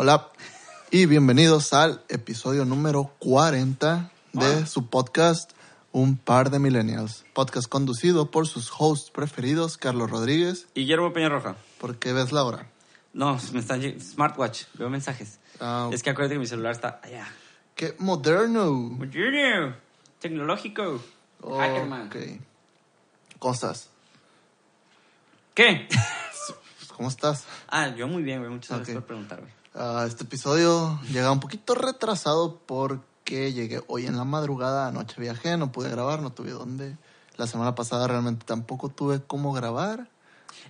Hola y bienvenidos al episodio número 40 de su podcast Un par de millennials. Podcast conducido por sus hosts preferidos, Carlos Rodríguez. Y Guillermo Peña Roja. ¿Por qué ves la hora? No, me está smartwatch, veo mensajes. Ah, Es que acuérdate que mi celular está allá. ¡Qué moderno! Moderno, tecnológico. Hackerman. Ok. ¿Cómo estás? ¿Qué? ¿Cómo estás? ah, yo muy bien, güey. Muchas gracias Ok. por preguntar, Ah, este episodio llega un poquito retrasado porque llegué hoy en la madrugada, anoche viajé, no pude grabar, no tuve dónde. La semana pasada realmente tampoco tuve cómo grabar.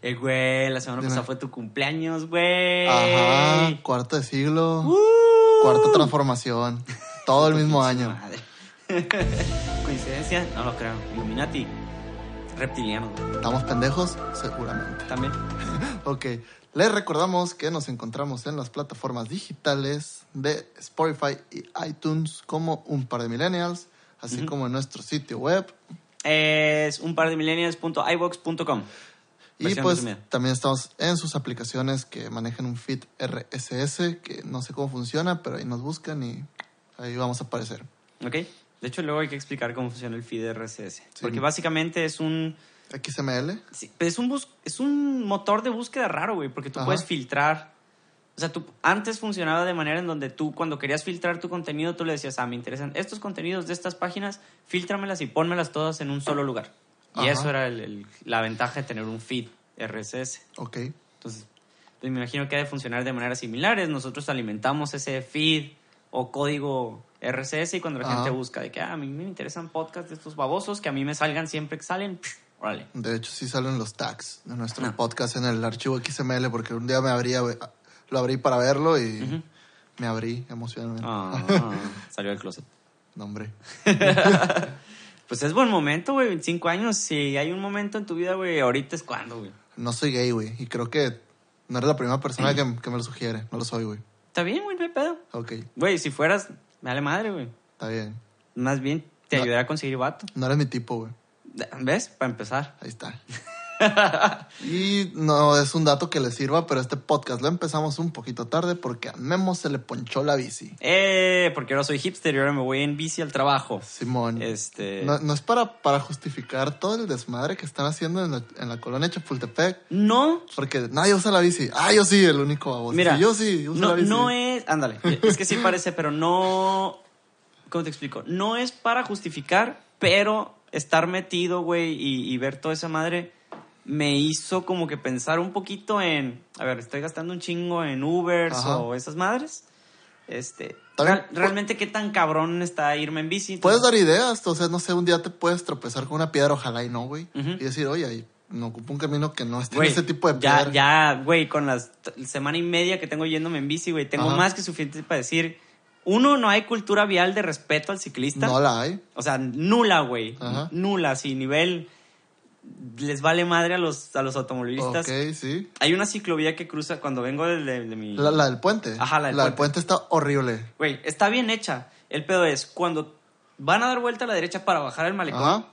Eh, güey, la semana Dime. pasada fue tu cumpleaños, güey. Ajá, cuarto de siglo, Uh. cuarta transformación, todo el mismo año. Madre. ¿Coincidencia? No lo creo. Illuminati. Reptiliano. ¿Estamos pendejos? Seguramente. También. Ok, les recordamos que nos encontramos en las plataformas digitales de Spotify y iTunes como un par de millennials, así como en nuestro sitio web. Es un par de millennials.ibox.com. Y pues resumida. también estamos en sus aplicaciones que manejan un feed RSS, que no sé cómo funciona, pero ahí nos buscan y ahí vamos a aparecer. ¿Ok? De hecho, luego hay que explicar cómo funciona el feed RSS. Porque básicamente es un... XML. sí, es un, bus- es un motor de búsqueda raro, güey, porque tú Ajá. puedes filtrar. O sea, tú, antes funcionaba de manera en donde tú, cuando querías filtrar tu contenido, tú le decías, ah, me interesan estos contenidos de estas páginas, filtramelas y pónmelas todas en un solo lugar. Y eso era el- el- la ventaja de tener un feed RSS. Ok. Entonces, pues me imagino que ha de funcionar de maneras similares. Nosotros alimentamos ese feed o código RSS y cuando la Ajá. gente busca de que ah, a mí me interesan podcasts de estos babosos que a mí me salgan siempre que salen, órale. De hecho, sí salen los tags de nuestro Ah. podcast en el archivo XML, porque un día me abrí, a ve- lo abrí para verlo y me abrí emocionalmente. Ah, salió del closet. No, hombre. Pues es buen momento, güey, 25 años. Si hay un momento en tu vida, güey, ahorita es cuando, güey. No soy gay, güey, y creo que no eres la primera persona que, que me lo sugiere. No lo soy, güey. Está bien, güey, no hay pedo. Ok, Güey, si fueras, me vale madre, güey. está bien. Más bien te No. ayudaré a conseguir vato. No eres mi tipo, güey. ¿Ves? Para empezar. Ahí está. y no es un dato que le sirva, pero este podcast lo empezamos un poquito tarde porque a Memo se le ponchó la bici. Eh, porque ahora soy hipster y ahora me voy en bici al trabajo. Simón. Este. No, no es para, para justificar todo el desmadre que están haciendo en la, en la colonia Chapultepec. No, Porque nadie usa la bici. Ah, yo sí, el único baboso. mira. Sí, yo sí uso no, la bici. no es. Ándale. Es que sí parece, pero no. ¿Cómo te explico? No es para justificar, pero estar metido, güey, y, y ver toda esa madre me hizo como que pensar un poquito en. A ver, estoy gastando un chingo en Ubers Ajá. o esas madres. Este. Real- realmente, ¿qué tan cabrón está irme en bici? Puedes dar ideas, o sea, no sé, un día te puedes tropezar con una piedra, ojalá y no, güey. Y decir, oye, ahí me ocupo un camino que no esté en ese tipo de ya, piedra. ya, güey, con la semana y media que tengo yéndome en bici, güey, tengo Ajá. más que suficiente para decir, uno, no hay cultura vial de respeto al ciclista. No la hay. O sea, nula, güey. Ajá. Nula, sí, nivel les vale madre a los, a los automovilistas. Ok, sí. Hay una ciclovía que cruza cuando vengo de, de- de mi... La, la del puente. Ajá, la del puente está horrible. Güey, está bien hecha. El pedo es, cuando van a dar vuelta a la derecha para bajar el malecón, Ajá.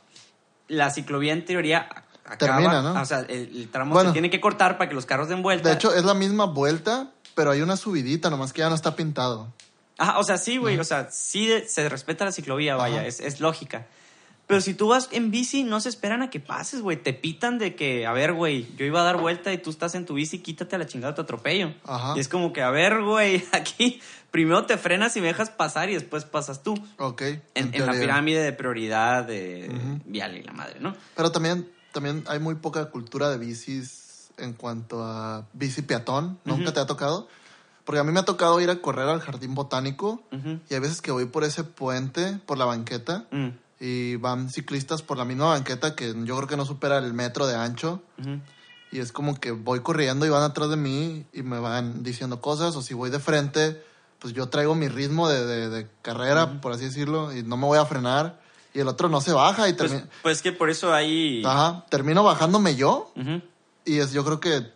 la ciclovía en teoría acaba, Termina, ¿no? O sea, el, el tramo Bueno. se tiene que cortar para que los carros den vuelta. De hecho, es la misma vuelta, pero hay una subidita, nomás que ya no está pintado. Ajá, o sea, sí, güey, o sea, sí se respeta la ciclovía, vaya, es, es lógica. Pero si tú vas en bici, no se esperan a que pases, güey. Te pitan de que, a ver, güey, yo iba a dar vuelta y tú estás en tu bici, quítate a la chingada, te atropello. Ajá. Y es como que, a ver, güey, aquí primero te frenas y me dejas pasar y después pasas tú. Ok. En, en la pirámide de prioridad de Ujú. vial y la madre, ¿no? Pero también, también hay muy poca cultura de bicis en cuanto a bici peatón. ¿Nunca te ha tocado? Porque a mí me ha tocado ir a correr al jardín botánico y hay veces que voy por ese puente, por la banqueta, Mm, y van ciclistas por la misma banqueta que yo creo que no supera el metro de ancho. ujú. Y es como que voy corriendo y van atrás de mí y me van diciendo cosas. O si voy de frente, pues yo traigo mi ritmo de, de- de carrera, por así decirlo, y no me voy a frenar. Y el otro no se baja y Pues, termina... pues que por eso hay... Ajá, termino bajándome yo Ujú. y es, yo creo que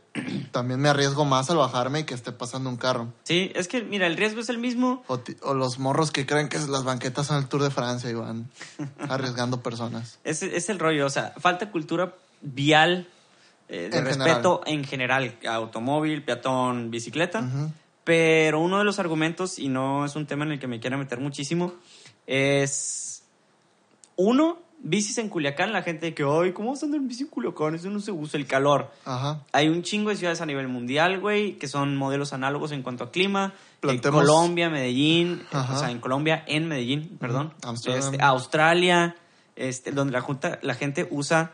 también me arriesgo más al bajarme y que esté pasando un carro. Sí, es que, mira, el riesgo es el mismo. O, los morros que creen que las banquetas son el Tour de Francia y van arriesgando personas. Es, es el rollo, o sea, falta cultura vial eh, de En respeto en general, automóvil, peatón, bicicleta. Pero uno de los argumentos, y no es un tema en el que me quiera meter muchísimo, es. Uno, bicis en Culiacán. La gente de que, ay, ¿cómo vas a andar en bici en Culiacán? Eso no se usa, el calor. Ajá. Hay un chingo de ciudades a nivel mundial, güey, que son modelos análogos en cuanto a clima. Plantemos- Colombia, Medellín, Ajá. o sea, en Colombia, en Medellín, perdón. Este, Australia, este, donde la, junta, la gente usa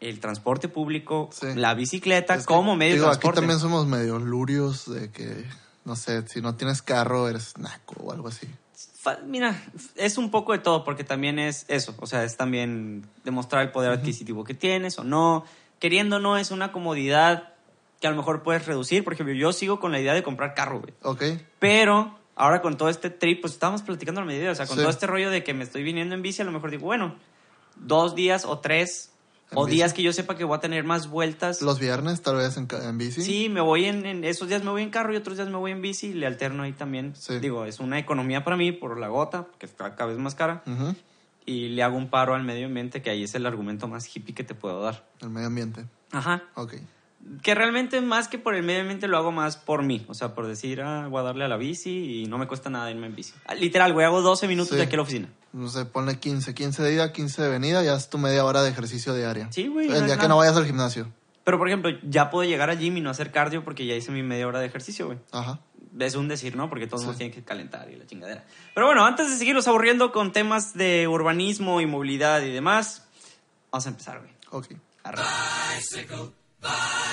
el transporte público, Sí. la bicicleta Es que, como medio digo, de aquí transporte. también somos medio lurios de que, no sé, si no tienes carro eres naco o algo así. Mira, es un poco de todo, porque también es eso, o sea, es también demostrar el poder adquisitivo que tienes o no. Queriendo o no, es una comodidad que a lo mejor puedes reducir. Por ejemplo, yo sigo con la idea de comprar carro, güey. Ok. Pero ahora con todo este trip, pues estábamos platicando al mediodía, o sea, con Sí. todo este rollo de que me estoy viniendo en bici, a lo mejor digo, bueno, dos días o tres, o bici. días que yo sepa que voy a tener más vueltas. Los viernes tal vez en, en bici. Sí, me voy en, en esos días me voy en carro y otros días me voy en bici y le alterno ahí también. Sí. Digo, es una economía para mí por la gota, que está cada vez más cara, Ujú. y le hago un paro al medio ambiente, que ahí es el argumento más hippie que te puedo dar. El medio ambiente. Ajá. Ok. Que realmente más que por el medio ambiente lo hago más por mí. O sea, por decir, ah, voy a darle a la bici y no me cuesta nada irme en bici. Ah, Literal, güey, hago 12 minutos Sí. de aquí a la oficina. No sé, ponle 15. 15 de ida, 15 de venida, ya es tu media hora de ejercicio diaria. Sí, güey, no El es día que nada. no vayas al gimnasio. Pero, por ejemplo, ya puedo llegar al gym y no hacer cardio porque ya hice mi media hora de ejercicio, güey. Ajá. Es un decir, ¿no? Porque todos Sí. nos tienen que calentar y la chingadera. Pero bueno, antes de seguirlos aburriendo con temas de urbanismo y movilidad y demás, vamos a empezar, güey. Ok. Arre.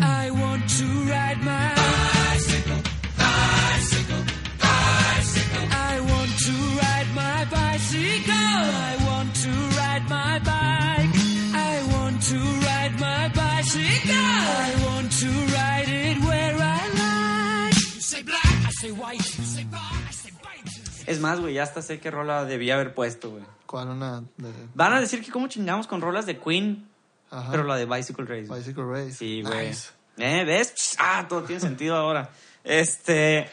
I want to ride my bicycle, bicycle, bicycle. I want to ride my bicycle. I want to ride my bike. I want to ride my bicycle. I want to ride it where I like. You say black, I say white. You say bar, I say bite. Es más, güey, ya hasta sé qué rola debía haber puesto, güey. ¿Cuál una de Van a decir que cómo chingamos con rolas de Queen, Ajá. pero la de Bicycle Race. Bicycle Race? Sí, güey. Nice. ¿Eh? ¿Ves? Ah, todo tiene sentido ahora. Este.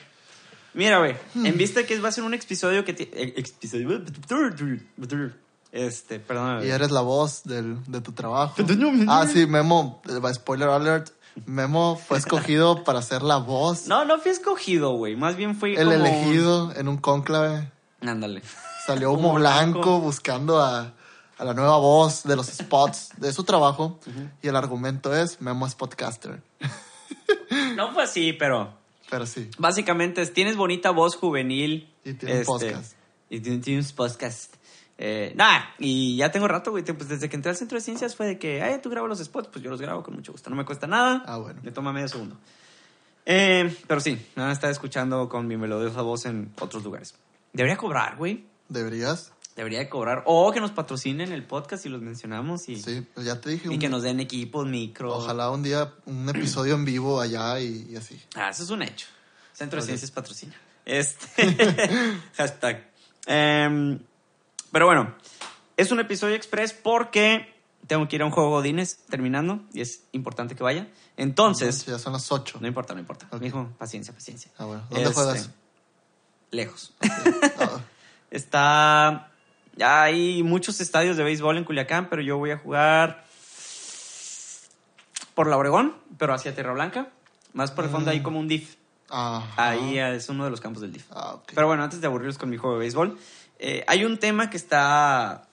Mira, güey. En vista que va a ser un episodio que. eh, Episodio. Este, perdóname. Y eres la voz del, de tu trabajo. ah, sí, Memo, spoiler alert. Memo fue escogido para ser la voz, No, no fui escogido, güey. Más bien fui el como- elegido en un cónclave. Ándale. Salió humo blanco, blanco. buscando a, a la nueva voz de los spots de su trabajo. Y el argumento es, Memo es podcaster. No fue así, pero. Pero sí, Básicamente es, tienes bonita voz juvenil. Y tiene un podcast. Y tiene- tienes podcast. Eh, nada, y ya tengo rato, güey. Pues desde que entré al centro de ciencias fue de que, ay, tú grabas los spots, pues yo los grabo con mucho gusto. No me cuesta nada. Ah, bueno. Me toma medio segundo. Eh, pero sí, me van a estar escuchando con mi melodiosa voz en otros lugares. Debería cobrar, güey. deberías. Debería de cobrar. O que nos patrocinen el podcast y los mencionamos y, Sí, pues ya te dije. y un- que nos den equipos, micro. Ojalá un día un episodio en vivo allá y, y así. Ah, eso es un hecho. Centro de. Ciencias patrocina. Este. hashtag. Em, pero bueno, es un episodio express porque tengo que ir a un juego Godines terminando y es importante que vaya. Entonces, Ya son las 8. no importa, no importa. Ok. Mijo, paciencia, paciencia. Ah, bueno. ¿Dónde Este, juegas? Lejos. Ah, Está. Ya hay muchos estadios de béisbol en Culiacán, pero yo voy a jugar por la Obregón, pero hacia Tierra Blanca. Más por el fondo hay como un DIF. ajá. Ahí es uno de los campos del DIF. Ah, ok. Pero bueno, antes de aburrirlos con mi juego de béisbol, eh, hay un tema que está,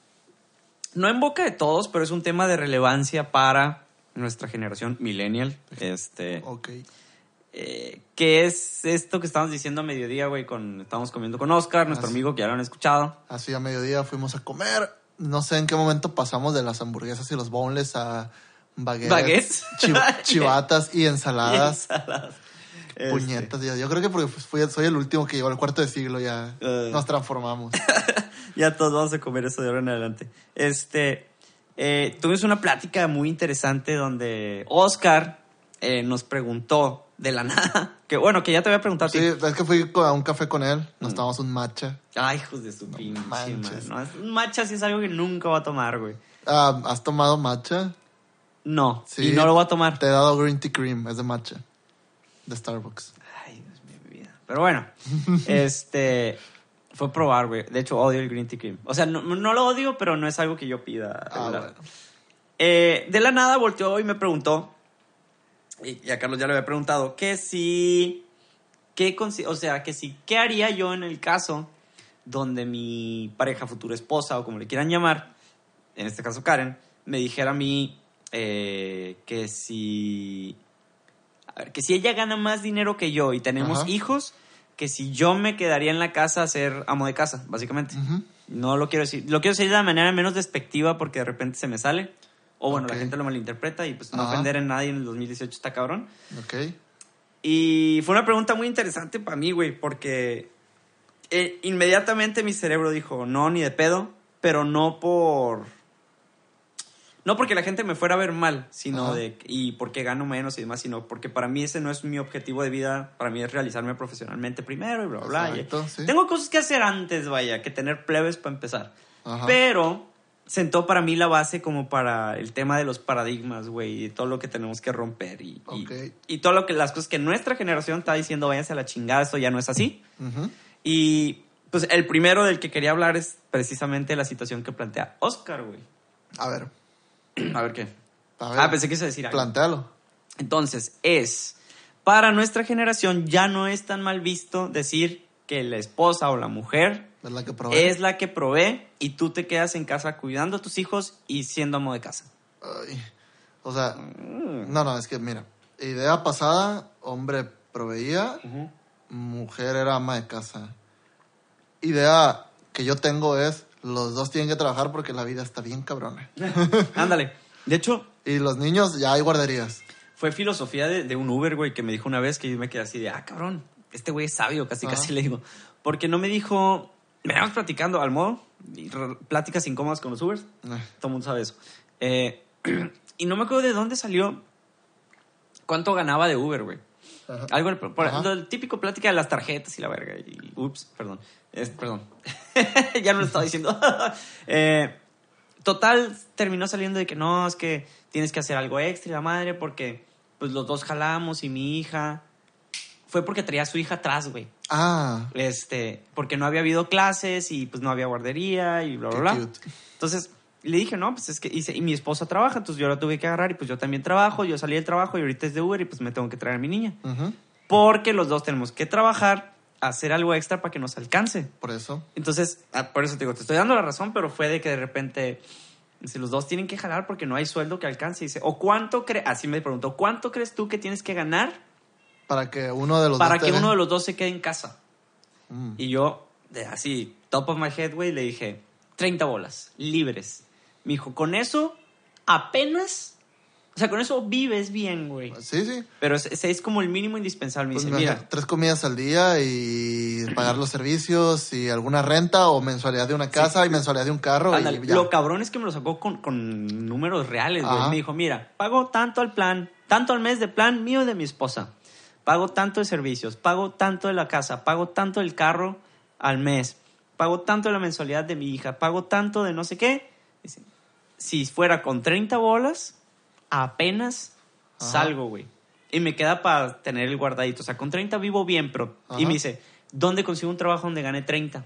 no en boca de todos, pero es un tema de relevancia para nuestra generación millennial. Este, Ok. Eh, que es esto que estábamos diciendo a mediodía, güey, con, estábamos comiendo con Oscar, nuestro amigo que ya lo han escuchado. Así a mediodía fuimos a comer. No sé en qué momento pasamos de las hamburguesas y los boneless a baguettes, Baguettes. chiv- chivatas y ensaladas. Ensaladas. Este, Puñetas. Yo creo que porque pues, fui- soy el último que llegó al cuarto de siglo, ya Eh. nos transformamos. ya todos vamos a comer eso de ahora en adelante. Este, eh, tuvimos una plática muy interesante donde Oscar eh, nos preguntó de la nada, que bueno, que ya te preguntado a ti. Sí, es que fui a un café con él, Mm. nos tomamos un matcha. Ay, hijos de su pinche madre, manches. ¿no? Un matcha sí es algo que nunca va a tomar, güey. Ah, ¿Has tomado matcha? No, Sí. y no lo voy a tomar. Te he dado green tea cream, es de matcha. De Starbucks. Ay, Dios mío, mi vida. Pero bueno, este, fue probar, güey. De hecho, odio el green tea cream. O sea, no, no lo odio, pero no es algo que yo pida. Ah, regular. bueno. Eh, de la nada volteó y me preguntó y, y a Carlos ya le había preguntado que si, qué, o sea, que si, ¿qué haría yo en el caso donde mi pareja, futura esposa o como le quieran llamar, en este caso Karen, me dijera a mí eh, que si, a ver, que si ella gana más dinero que yo y tenemos Ajá. hijos, que si yo me quedaría en la casa a ser amo de casa, básicamente. No lo quiero decir. Lo quiero decir de la manera menos despectiva porque de repente se me sale. O bueno, Ok. la gente lo malinterpreta y pues no Ajá. ofender en nadie en el 2018 está cabrón. Ok. Y fue una pregunta muy interesante para mí, güey, porque eh, inmediatamente mi cerebro dijo, no, ni de pedo, pero no por... No porque la gente me fuera a ver mal, sino Ajá. de... Y porque gano menos y demás, sino porque para mí ese no es mi objetivo de vida. Para mí es realizarme profesionalmente primero y bla, bla, bla. y- Exacto, sí. Tengo cosas que hacer antes, vaya, que tener plebes para empezar. Ajá. Pero sentó para mí la base como para el tema de los paradigmas, güey, y todo lo que tenemos que romper y, y- todo lo que las cosas que nuestra generación está diciendo, váyanse a la chingada, esto ya no es así. Y pues el primero del que quería hablar es precisamente la situación que plantea Oscar, güey. A ver. A ver qué. A ver. Ah, pensé que ibas a decir algo. Plantéalo. Entonces, es, para nuestra generación ya no es tan mal visto decir que la esposa o la mujer Es la que provee. es la que provee y tú te quedas en casa cuidando a tus hijos y siendo amo de casa. Ay. O sea, Mm. no, no, es que mira. Idea pasada, hombre proveía, mujer era ama de casa. Idea que yo tengo es, los dos tienen que trabajar porque la vida está bien cabrona. Ándale. De hecho, Y los niños, ya hay guarderías. fue filosofía de, de un Uber, güey, que me dijo una vez que yo me quedé así de, ah, cabrón, este güey es sabio, casi, Ajá. casi le digo. Porque no me dijo, veníamos platicando al modo, pláticas incómodas con los Ubers, Eh, todo el mundo sabe eso. Eh, y no me acuerdo de dónde salió cuánto ganaba de Uber, güey. Ajá. Algo, por, Ajá. el típico plática de las tarjetas y la verga. Y, ups, perdón. Es- perdón. ya no lo estaba diciendo. Eh, total, terminó saliendo de que no, es que tienes que hacer algo extra y la madre porque pues los dos jalamos y mi hija... Fue porque traía a su hija atrás, güey. Ah, Este, porque no había habido clases y pues no había guardería y bla, bla, qué bla. cute. Entonces le dije, no, pues es que hice, y mi esposa trabaja, entonces yo la tuve que agarrar y pues yo también trabajo, yo salí del trabajo y ahorita es de Uber y pues me tengo que traer a mi niña. Ujú, Porque los dos tenemos que trabajar, hacer algo extra para que nos alcance. Por eso. Entonces, ah, por eso te digo, te estoy dando la razón, pero fue de que de repente, si los dos tienen que jalar porque no hay sueldo que alcance, dice, o cuánto crees, así me preguntó, ¿cuánto crees tú que tienes que ganar Para que uno de los para dos que uno de los dos se quede en casa? Mm. Y yo, así, top of my head, güey, le dije, 30 bolas, libres. Me dijo, con eso apenas, o sea, con eso vives bien, güey. Sí, sí. Pero ese es como el mínimo indispensable. Me Pues dice, mira, tres comidas al día y pagar los servicios y alguna renta o mensualidad de una casa y mensualidad de un carro ándale, y ya. lo cabrón es que me lo sacó con, con números reales, güey. Ajá. Me dijo, mira, pago tanto al plan, tanto al mes de plan mío y de mi esposa. Pago tanto de servicios, pago tanto de la casa, pago tanto del carro al mes, pago tanto de la mensualidad de mi hija, pago tanto de no sé qué. Dice, si fuera con 30 bolas, apenas Ajá. salgo, güey. Y me queda para tener el guardadito. O sea, con 30 vivo bien, pero... Y Ajá. me dice, ¿dónde consigo un trabajo donde gane 30?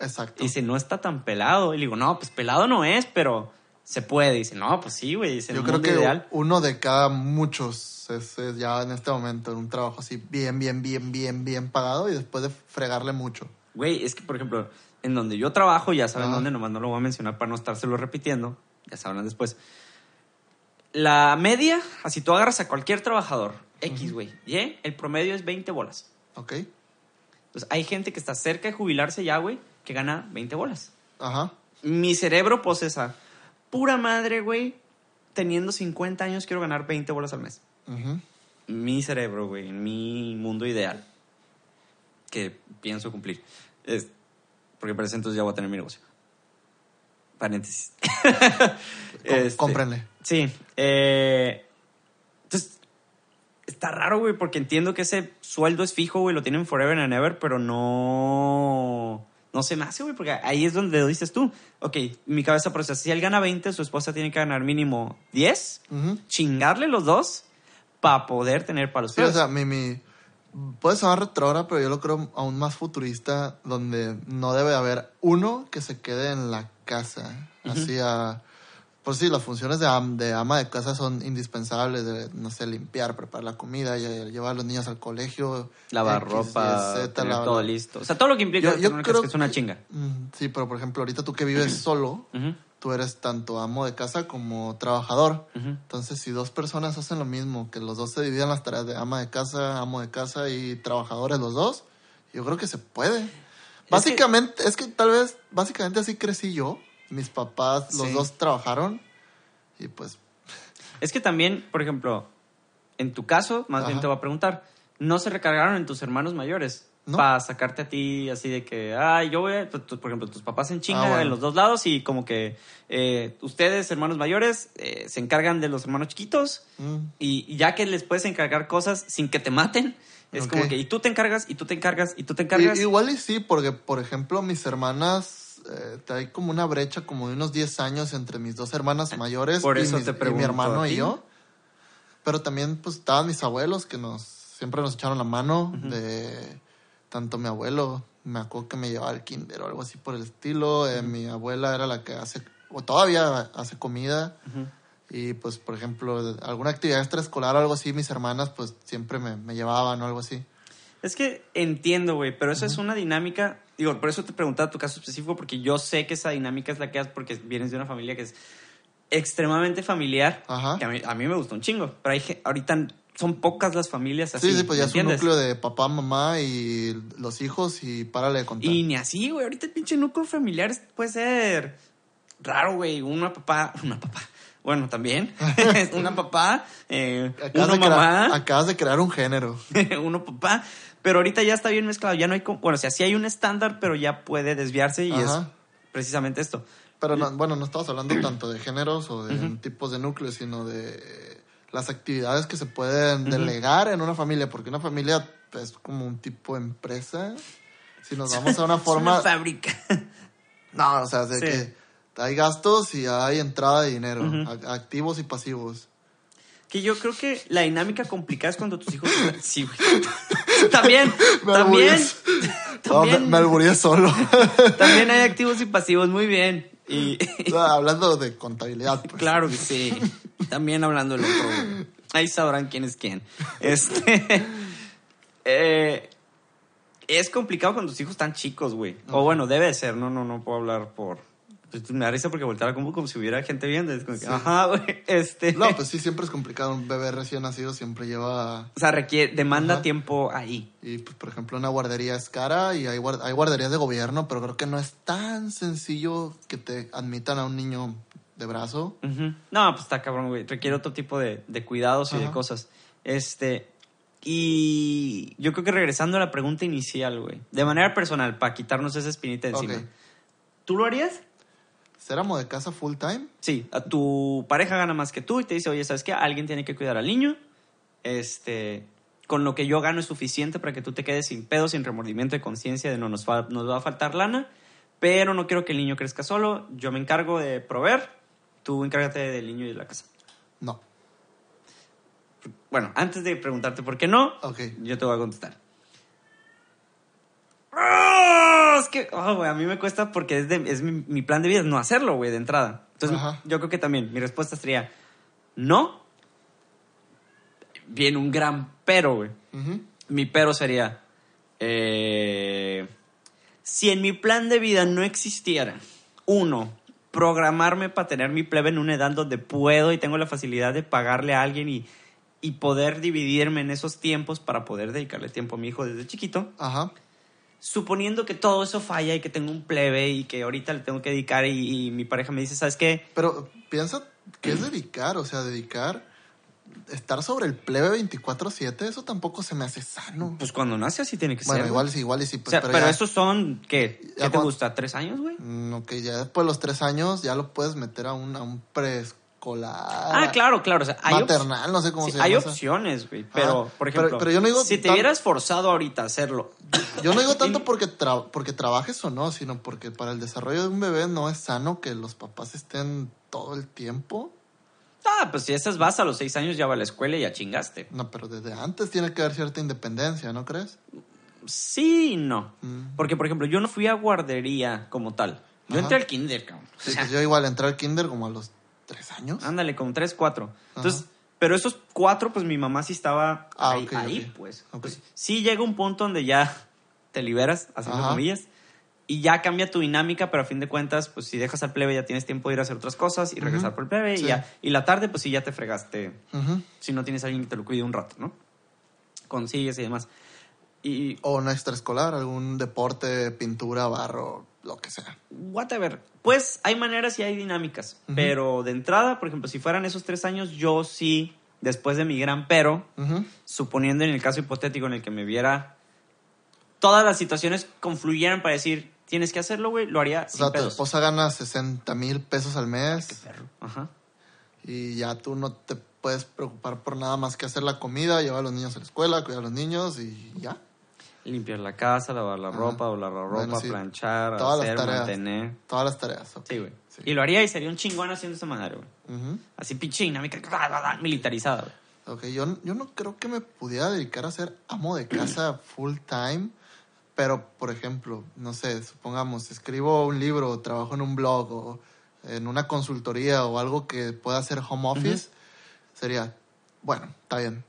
Exacto. Y dice, no está tan pelado. Y le digo, no, pues pelado no es, pero se puede. Y dice, no, pues sí, güey. Yo creo que ideal. uno de cada muchos es, es ya en este momento en un trabajo así bien, bien, bien, bien, bien pagado y después de fregarle mucho. Güey, es que, por ejemplo, en donde yo trabajo, ya saben Ajá. dónde, nomás no lo voy a mencionar para no estárselo repitiendo. Ya sabrán después. La media, así tú agarras a cualquier trabajador, X, güey, y el promedio es 20 bolas. ¿Ok? Entonces, hay gente que está cerca de jubilarse ya, güey, que gana 20 bolas. Ajá. Mi cerebro posesa. Pura madre, güey. Teniendo 50 años quiero ganar 20 bolas al mes. Mi cerebro, güey. en Mi mundo ideal. Que pienso cumplir. Es, porque para ese entonces ya voy a tener mi negocio. Paréntesis. Este, Cómprenle. Sí. eh, entonces, está raro, güey, porque entiendo que ese sueldo es fijo, güey, lo tienen forever and ever, pero no. No se me hace, güey, porque ahí es donde lo dices tú. Ok, mi cabeza procesa. Si él gana 20, su esposa tiene que ganar mínimo 10. Ujú. Chingarle los dos para poder tener para los Sí, o sea, mi, mi, puede sonar retrógrado, pero yo lo creo aún más futurista, donde no debe haber uno que se quede en la casa. Así a... Por sí, las funciones de, am- de ama de casa son indispensables, de, no sé, limpiar, preparar la comida, lle- llevar a los niños al colegio. Lavar X, ropa, Z, tener la- todo listo. O sea, todo lo que implica Yo- yo creo que es una chinga. Mm, Sí, pero por ejemplo, ahorita tú que vives solo, tú eres tanto amo de casa como trabajador. Entonces, si dos personas hacen lo mismo, que los dos se dividan las tareas de ama de casa, amo de casa y trabajadores los dos, yo creo que se puede. Básicamente, es que, tal vez, básicamente así crecí yo. Mis papás, los Sí. dos trabajaron y pues, Es que también, por ejemplo, en tu caso, más bien te voy a preguntar, ¿no se recargaron en tus hermanos mayores? No. Para sacarte a ti así de que, ay, yo voy, a- pues, tú- por ejemplo, tus papás en chinga Ah, bueno. en los dos lados y como que eh, ustedes, hermanos mayores, eh, se encargan de los hermanos chiquitos mm, y y ya que les puedes encargar cosas sin que te maten, es como que, y tú te encargas, y tú te encargas, y tú te encargas. Igual y sí, porque por ejemplo mis hermanas, eh, hay como una brecha como de unos 10 años entre mis dos hermanas mayores Por y, eso mis- te y mi hermano y yo. Pero también pues estaban mis abuelos que nos siempre nos echaron la mano de tanto mi abuelo, me acuerdo que me llevaba al kinder o algo así por el estilo, eh, mi abuela era la que hace o todavía hace comida. Y pues, por ejemplo, alguna actividad extraescolar o algo así, mis hermanas pues siempre me, me llevaban o algo así. Es que entiendo, güey, pero eso es una dinámica. Digo, por eso te preguntaba tu caso específico, porque yo sé que esa dinámica es la que haces porque vienes de una familia que es extremadamente familiar. Ajá. Que a mí, a mí me gusta un chingo, pero hay, ahorita son pocas las familias así. sí, sí, pues ya ¿me es un núcleo de papá, mamá y los hijos y párale de contar. Y ni así, güey. Ahorita el pinche núcleo familiar puede ser raro, güey. Una papá, una papá. Bueno, también. una papá, eh, crear, mamá. acabas de crear un género. uno papá. Pero ahorita ya está bien mezclado. Ya no hay. Bueno, o sea, sí hay un estándar, pero ya puede desviarse y es precisamente esto. Pero no, bueno, no estamos hablando tanto de géneros o de tipos de núcleos, sino de las actividades que se pueden delegar en una familia, porque una familia es como un tipo de empresa. Si nos vamos a una Es forma... una fábrica. No, o sea, de Sí. que hay gastos y hay entrada de dinero, activos y pasivos. que yo creo que la dinámica complicada es cuando tus hijos. Sí, güey. También, Me también. No, me, me solo. también hay activos y pasivos, muy bien. Y Hablando de contabilidad, pues. claro que sí. También hablando del otro. güey. Ahí sabrán quién es quién. Este. eh, es complicado cuando tus hijos están chicos, güey. O bueno, debe de ser. No, no, no puedo hablar por. Me da risa porque volteara como, como si hubiera gente viendo. Es como que, Sí. Ajá, güey. Este. No, pues sí, siempre es complicado. Un bebé recién nacido siempre lleva... O sea, requiere, demanda Ajá. tiempo ahí. Y, pues, por ejemplo, una guardería es cara y hay, guar- hay guarderías de gobierno, pero creo que no es tan sencillo que te admitan a un niño de brazo. No, pues está cabrón, güey. Requiere otro tipo de, de cuidados y de cosas. Este. Y yo creo que regresando a la pregunta inicial, güey. De manera personal, para quitarnos esa espinita encima. ¿Tú lo harías? ¿Ser amo de casa full time? Sí, a tu pareja gana más que tú y te dice, oye, ¿sabes qué? Alguien tiene que cuidar al niño. Este, con lo que yo gano es suficiente para que tú te quedes sin pedo, sin remordimiento de conciencia de no nos, nos va a faltar lana, pero no quiero que el niño crezca solo. Yo me encargo de proveer, tú encárgate del niño y de la casa. No. Bueno, antes de preguntarte por qué no, yo te voy a contestar. ¡Ah! Es que, oh, güey, a mí me cuesta porque es, de- es mi, mi plan de vida, es no hacerlo, güey, de entrada. Entonces, Ajá. yo creo que también mi respuesta sería no. Viene un gran pero, güey. Mi pero sería, eh, si en mi plan de vida no existiera, uno, programarme para tener mi plebe en una edad donde puedo y tengo la facilidad de pagarle a alguien y, y poder dividirme en esos tiempos para poder dedicarle tiempo a mi hijo desde chiquito, Ajá. Suponiendo que todo eso falla y que tengo un plebe y que ahorita le tengo que dedicar y, y mi pareja me dice, ¿sabes qué? Pero piensa, ¿qué es dedicar? O sea, dedicar, estar sobre el plebe 24-7, eso tampoco se me hace sano. Pues cuando nace así tiene que bueno, ser. igual güey. sí, igual y sí. O Pues, sea, pero, ya- esos son, ¿qué? ¿Qué te cuando- gusta? ¿Tres años, güey? Mm, ok, ya después de los tres años ya lo puedes meter a un, a un preescolar. Ah, claro, claro. O sea, hay op- Maternal, no sé cómo sí, se llama. hay opciones, güey. Pero, por ejemplo, pero yo no digo si te hubieras forzado ahorita a hacerlo, Yo no digo tanto porque, tra- porque trabajes o no, sino porque para el desarrollo de un bebé no es sano que los papás estén todo el tiempo. ah, pues si esas vas a los seis años ya va a la escuela y ya chingaste. No, pero desde antes tiene que haber cierta independencia, ¿no crees? Sí y no. Mm. Porque, por ejemplo, yo no fui a guardería como tal. Yo Ajá. entré al kinder, cabrón. O Sí, sea, pues yo igual entré al kinder como a los ¿Tres años? Ándale, como tres, cuatro. Entonces, pero esos cuatro, pues mi mamá sí estaba Ah, ahí, ahí, pues. Ok. Pues, Sí llega un punto donde ya te liberas, haciendo Ajá. comillas, y ya cambia tu dinámica, pero a fin de cuentas, pues si dejas al plebe ya tienes tiempo de ir a hacer otras cosas y regresar por el plebe, Sí. y, ya, y la tarde, pues sí, ya te fregaste, si no tienes a alguien que te lo cuide un rato, ¿no? Consigues y demás. Y O un extraescolar, algún deporte, pintura, barro, lo que sea. whatever. Pues hay maneras y hay dinámicas. Pero de entrada, por ejemplo, si fueran esos tres años, yo sí, después de mi gran pero, suponiendo en el caso hipotético en el que me viera, todas las situaciones confluyeran para decir, tienes que hacerlo, güey, lo haría O sin sea, tu esposa gana 60 mil pesos al mes Perro. Ajá. y ya tú no te puedes preocupar por nada más que hacer la comida, llevar a los niños a la escuela, cuidar a los niños y ya. Limpiar la casa, lavar la Ajá. ropa, doblar la ropa, Bueno, sí. planchar, Todas las hacer, tareas. mantener. Todas las tareas. ok. Sí, güey. Sí. Y lo haría y sería un chingón haciendo esa madre, güey. Ujú. Así pinche dinámica, militarizada, güey. Ok, yo, yo no creo que me pudiera dedicar a ser amo de casa full time, pero por ejemplo, no sé, supongamos, escribo un libro, o trabajo en un blog o en una consultoría o algo que pueda hacer home office, sería, bueno, está bien,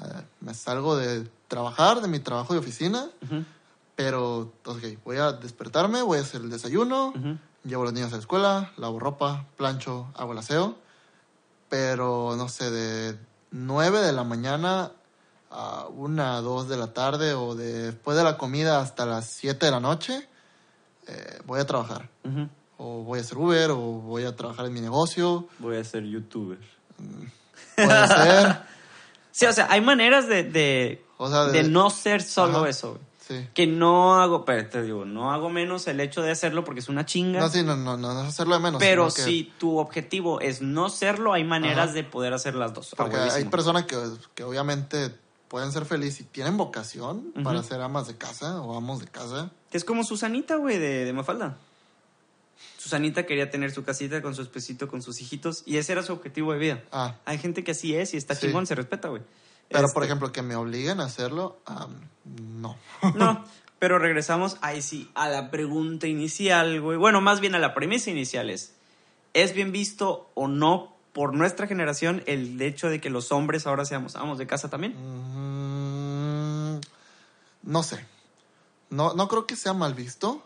eh, me salgo de trabajar, de mi trabajo de oficina, Ujú. pero, ok, voy a despertarme, voy a hacer el desayuno, Ujú. llevo a los niños a la escuela, lavo ropa, plancho, hago el aseo, pero no sé, de 9 de la mañana a 1, 2 de la tarde o de- después de la comida hasta las 7 de la noche, eh, voy a trabajar. Ujú. O voy a hacer Uber, o voy a trabajar en mi negocio. Voy a ser youtuber. Puede ser. Sí, o sea, hay maneras de, de, O sea, de de- no ser solo Ajá. eso, güey. Sí. Que no hago, pero te digo, no hago menos el hecho de hacerlo porque es una chinga. No, sí, no, no, no, hacerlo de menos. pero que- si tu objetivo es no serlo, hay maneras Ajá. de poder hacer las dos. Porque hay personas que, que obviamente pueden ser felices y tienen vocación para ser amas de casa o amos de casa. Que es como Susanita, güey, de, de Mafalda. Susanita quería tener su casita con su espesito, con sus hijitos, y ese era su objetivo de vida. Ah, Hay gente que así es y está Sí. chingón, se respeta, güey. Pero Este, por ejemplo, que me obliguen a hacerlo, no. No, pero regresamos ahí sí a la pregunta inicial, güey. Bueno, más bien a la premisa inicial es, ¿es bien visto o no por nuestra generación el hecho de que los hombres ahora seamos amos de casa también? Mm, no sé. No, no creo que sea mal visto.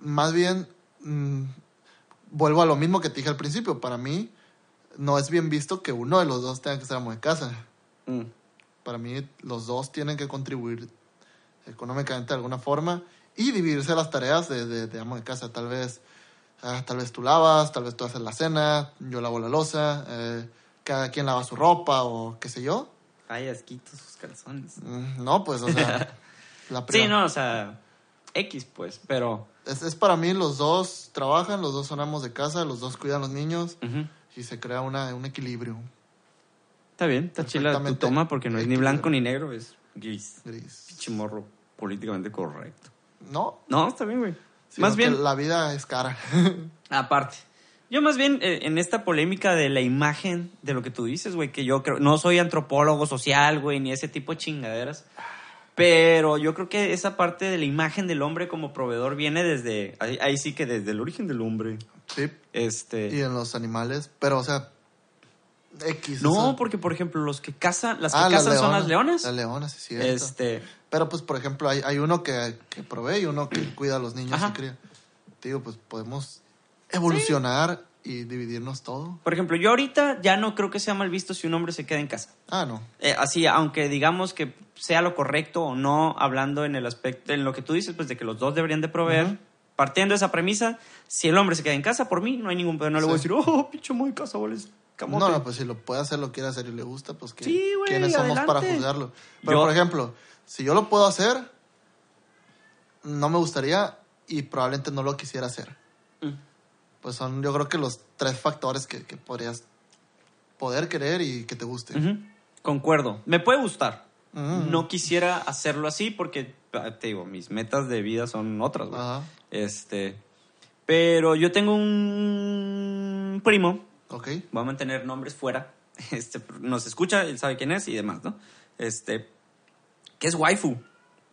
Más bien, mm, vuelvo a lo mismo que te dije al principio. Para mí, no es bien visto que uno de los dos tenga que ser amo de casa. Mm. Para mí, los dos tienen que contribuir económicamente de alguna forma y dividirse las tareas de, de, de amo de casa. Tal vez, ah, tal vez tú lavas, tal vez tú haces la cena, yo lavo la losa, eh, cada quien lava su ropa o qué sé yo. Ay, asquito sus calzones. Mm, No, pues, o sea, la Sí, no, o sea, X pues, pero... Es, es para mí, los dos trabajan, los dos son amos de casa, los dos cuidan a los niños y se crea una, un equilibrio Está bien, está chila tu toma porque no es ni equilibrado. blanco ni negro, es gris. gris. Pinche morro políticamente correcto. No, No, está bien, güey. sino Más bien, la vida es cara. aparte. Yo más bien eh, en esta polémica de la imagen de lo que tú dices, güey, que yo creo, no soy antropólogo social, güey, ni ese tipo de chingaderas. Pero yo creo que esa parte de la imagen del hombre como proveedor viene desde, ahí, ahí sí que desde el origen del hombre. sí, Este, y en los animales, pero o sea, X. no, o sea- porque por ejemplo los que cazan, las que Ah, cazan son las leonas. Las leonas, sí, cierto. este, Pero pues, por ejemplo, hay, hay uno que, que provee y uno que cuida a los niños Ajá. y cría. Te Digo, pues podemos evolucionar y dividirnos todo. por ejemplo, yo ahorita ya no creo que sea mal visto si un hombre se queda en casa. Ah, no. Eh, así, aunque digamos que sea lo correcto o no, hablando en el aspecto, en lo que tú dices, pues de que los dos deberían de proveer. Partiendo de esa premisa, si el hombre se queda en casa, por mí no hay ningún pedo, no le voy a decir, oh, pinche muy casa, vales, camote. No, no, pues si lo puede hacer, lo quiere hacer y le gusta, pues que, Sí, ¿quiénes somos para adelante. juzgarlo? Pero, Yo- por ejemplo, si yo lo puedo hacer, no me gustaría y probablemente no lo quisiera hacer. Mm. Pues son, yo creo que los tres factores que, que podrías poder querer y que te guste. Ujú. Concuerdo, me puede gustar. Ujú. No quisiera hacerlo así porque, te digo, mis metas de vida son otras, güey. Ajá, Este, pero yo tengo un primo ok. voy a mantener nombres fuera. Este, nos escucha, él sabe quién es y demás, ¿no? Este, que es waifu.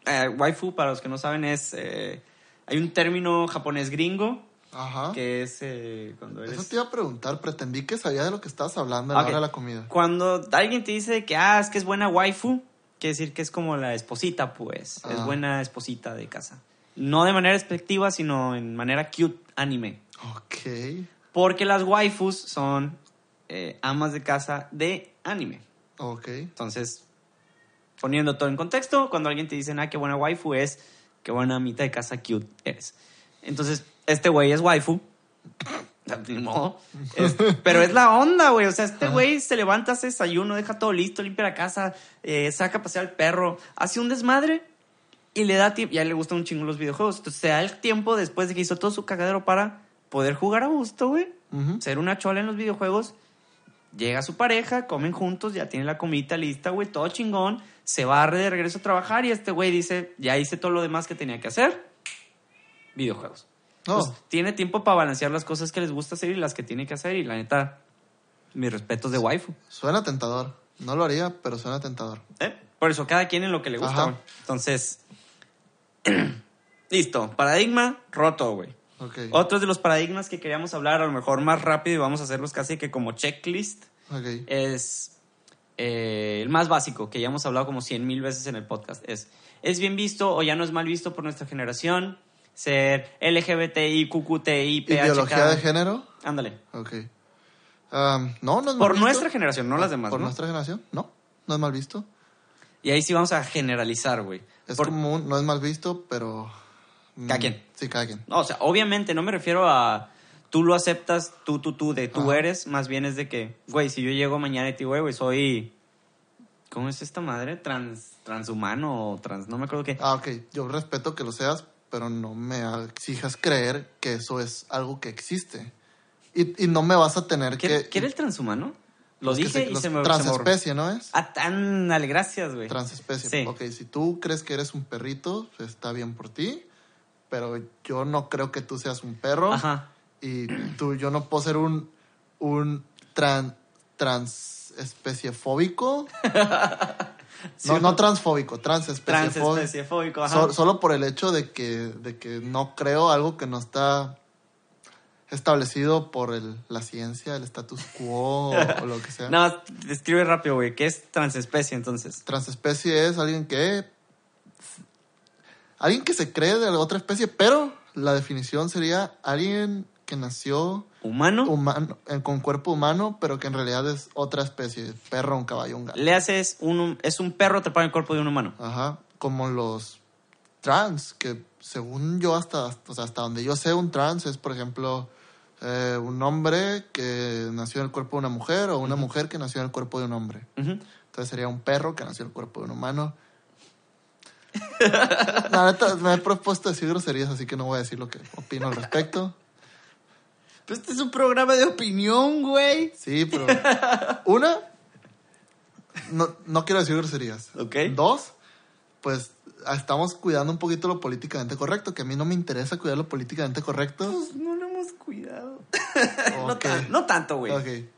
Eh, waifu, para los que no saben, es. eh, hay un término japonés gringo Ajá. que es eh, cuando eres... Eso te iba a preguntar, pretendí que sabía de lo que estabas hablando a la hora de la comida. Cuando alguien te dice que, ah, es que es buena waifu, quiere decir que es como la esposita, pues. Es buena esposita de casa. No de manera despectiva, sino en manera cute anime. Ok, Porque las waifus son eh, amas de casa de anime. ok. Entonces, poniendo todo en contexto, cuando alguien te dice, ah, qué buena waifu es, qué buena amita de casa cute eres. Entonces, este güey es waifu. Ni modo. Es- pero es la onda, güey. O sea, este güey se levanta, hace desayuno, deja todo listo, limpia la casa, eh, saca a pasear al perro, hace un desmadre y le da tiempo. Ya le gustan un chingo los videojuegos. Entonces, se da el tiempo después de que hizo todo su cagadero para poder jugar a gusto, güey ser una chola en los videojuegos. Llega su pareja, comen juntos, ya tiene la comida lista, güey, todo chingón. Se barre de regreso a trabajar y este güey dice, ya hice todo lo demás que tenía que hacer. Videojuegos. No, Pues, tiene tiempo para balancear las cosas que les gusta hacer y las que tiene que hacer. Y la neta, mis respetos de waifu. suena tentador. No lo haría, pero suena tentador. ¿eh? Por eso, cada quien en lo que le gusta, güey. Entonces, listo. Paradigma roto, güey. Ok. Otros de los paradigmas que queríamos hablar, a lo mejor más rápido y vamos a hacerlos casi que como checklist, Ok. es eh, el más básico, que ya hemos hablado como cien mil veces en el podcast. Es, ¿es bien visto o ya no es mal visto por nuestra generación ser LGBTI, QQTI, PHK? ¿Ideología de género? Ándale. Ok. No, no es mal Por visto. nuestra generación, no las demás, Por ¿no? nuestra generación, no. No es mal visto. Y ahí sí vamos a generalizar, güey. Es Por- común, no es mal visto, pero... mm, Cada quien. Sí, cada quien. No, o sea, obviamente no me refiero a tú lo aceptas, tú, tú, tú, de tú Ajá. eres, más bien es de que, güey, si yo llego mañana y te digo, güey, güey, soy, ¿cómo es esta madre? Trans, transhumano o trans, no me acuerdo qué. Ah, ok. Yo respeto que lo seas, pero no me exijas creer que eso es algo que existe. Y, y no me vas a tener ¿Qué, que... qué era el transhumano? Lo dije se- y se me se me borró. Transespecie, ¿no es? Ah, tan, dale, gracias, güey. Transespecie. Sí. Ok, si tú crees que eres un perrito, está bien por ti, pero yo no creo que tú seas un perro. Ajá. Y tú, yo no puedo ser un, un tran. Sí, no, no transfóbico, transespecies-fóbico. Transespeciefóbico, ajá. So- solo por el hecho de que, de que no creo algo que no está establecido por el- la ciencia, el status quo o, o lo que sea. No, describe rápido, güey. ¿Qué es transespecie entonces? Transespecie es alguien que. Alguien que se cree de otra especie, pero la definición sería alguien que nació ¿Humano? humano, eh, con cuerpo humano, pero que en realidad es otra especie: perro, un caballo, un gato. Le haces un, es un perro te el cuerpo de un humano. Ajá. Como los trans, que según yo, hasta, o sea, hasta donde yo sé, un trans es, por ejemplo, eh, un hombre que nació en el cuerpo de una mujer o una mujer que nació en el cuerpo de un hombre. Entonces sería un perro que nació en el cuerpo de un humano. La neta, me he propuesto decir groserías, así que no voy a decir lo que opino al respecto. Pues este es un programa de opinión, güey. Sí, pero. Una, no, no quiero decir groserías. Ok. Dos, pues estamos cuidando un poquito lo políticamente correcto, que a mí no me interesa cuidar lo políticamente correcto. Pues no lo hemos cuidado. no, tanto, güey. Ok.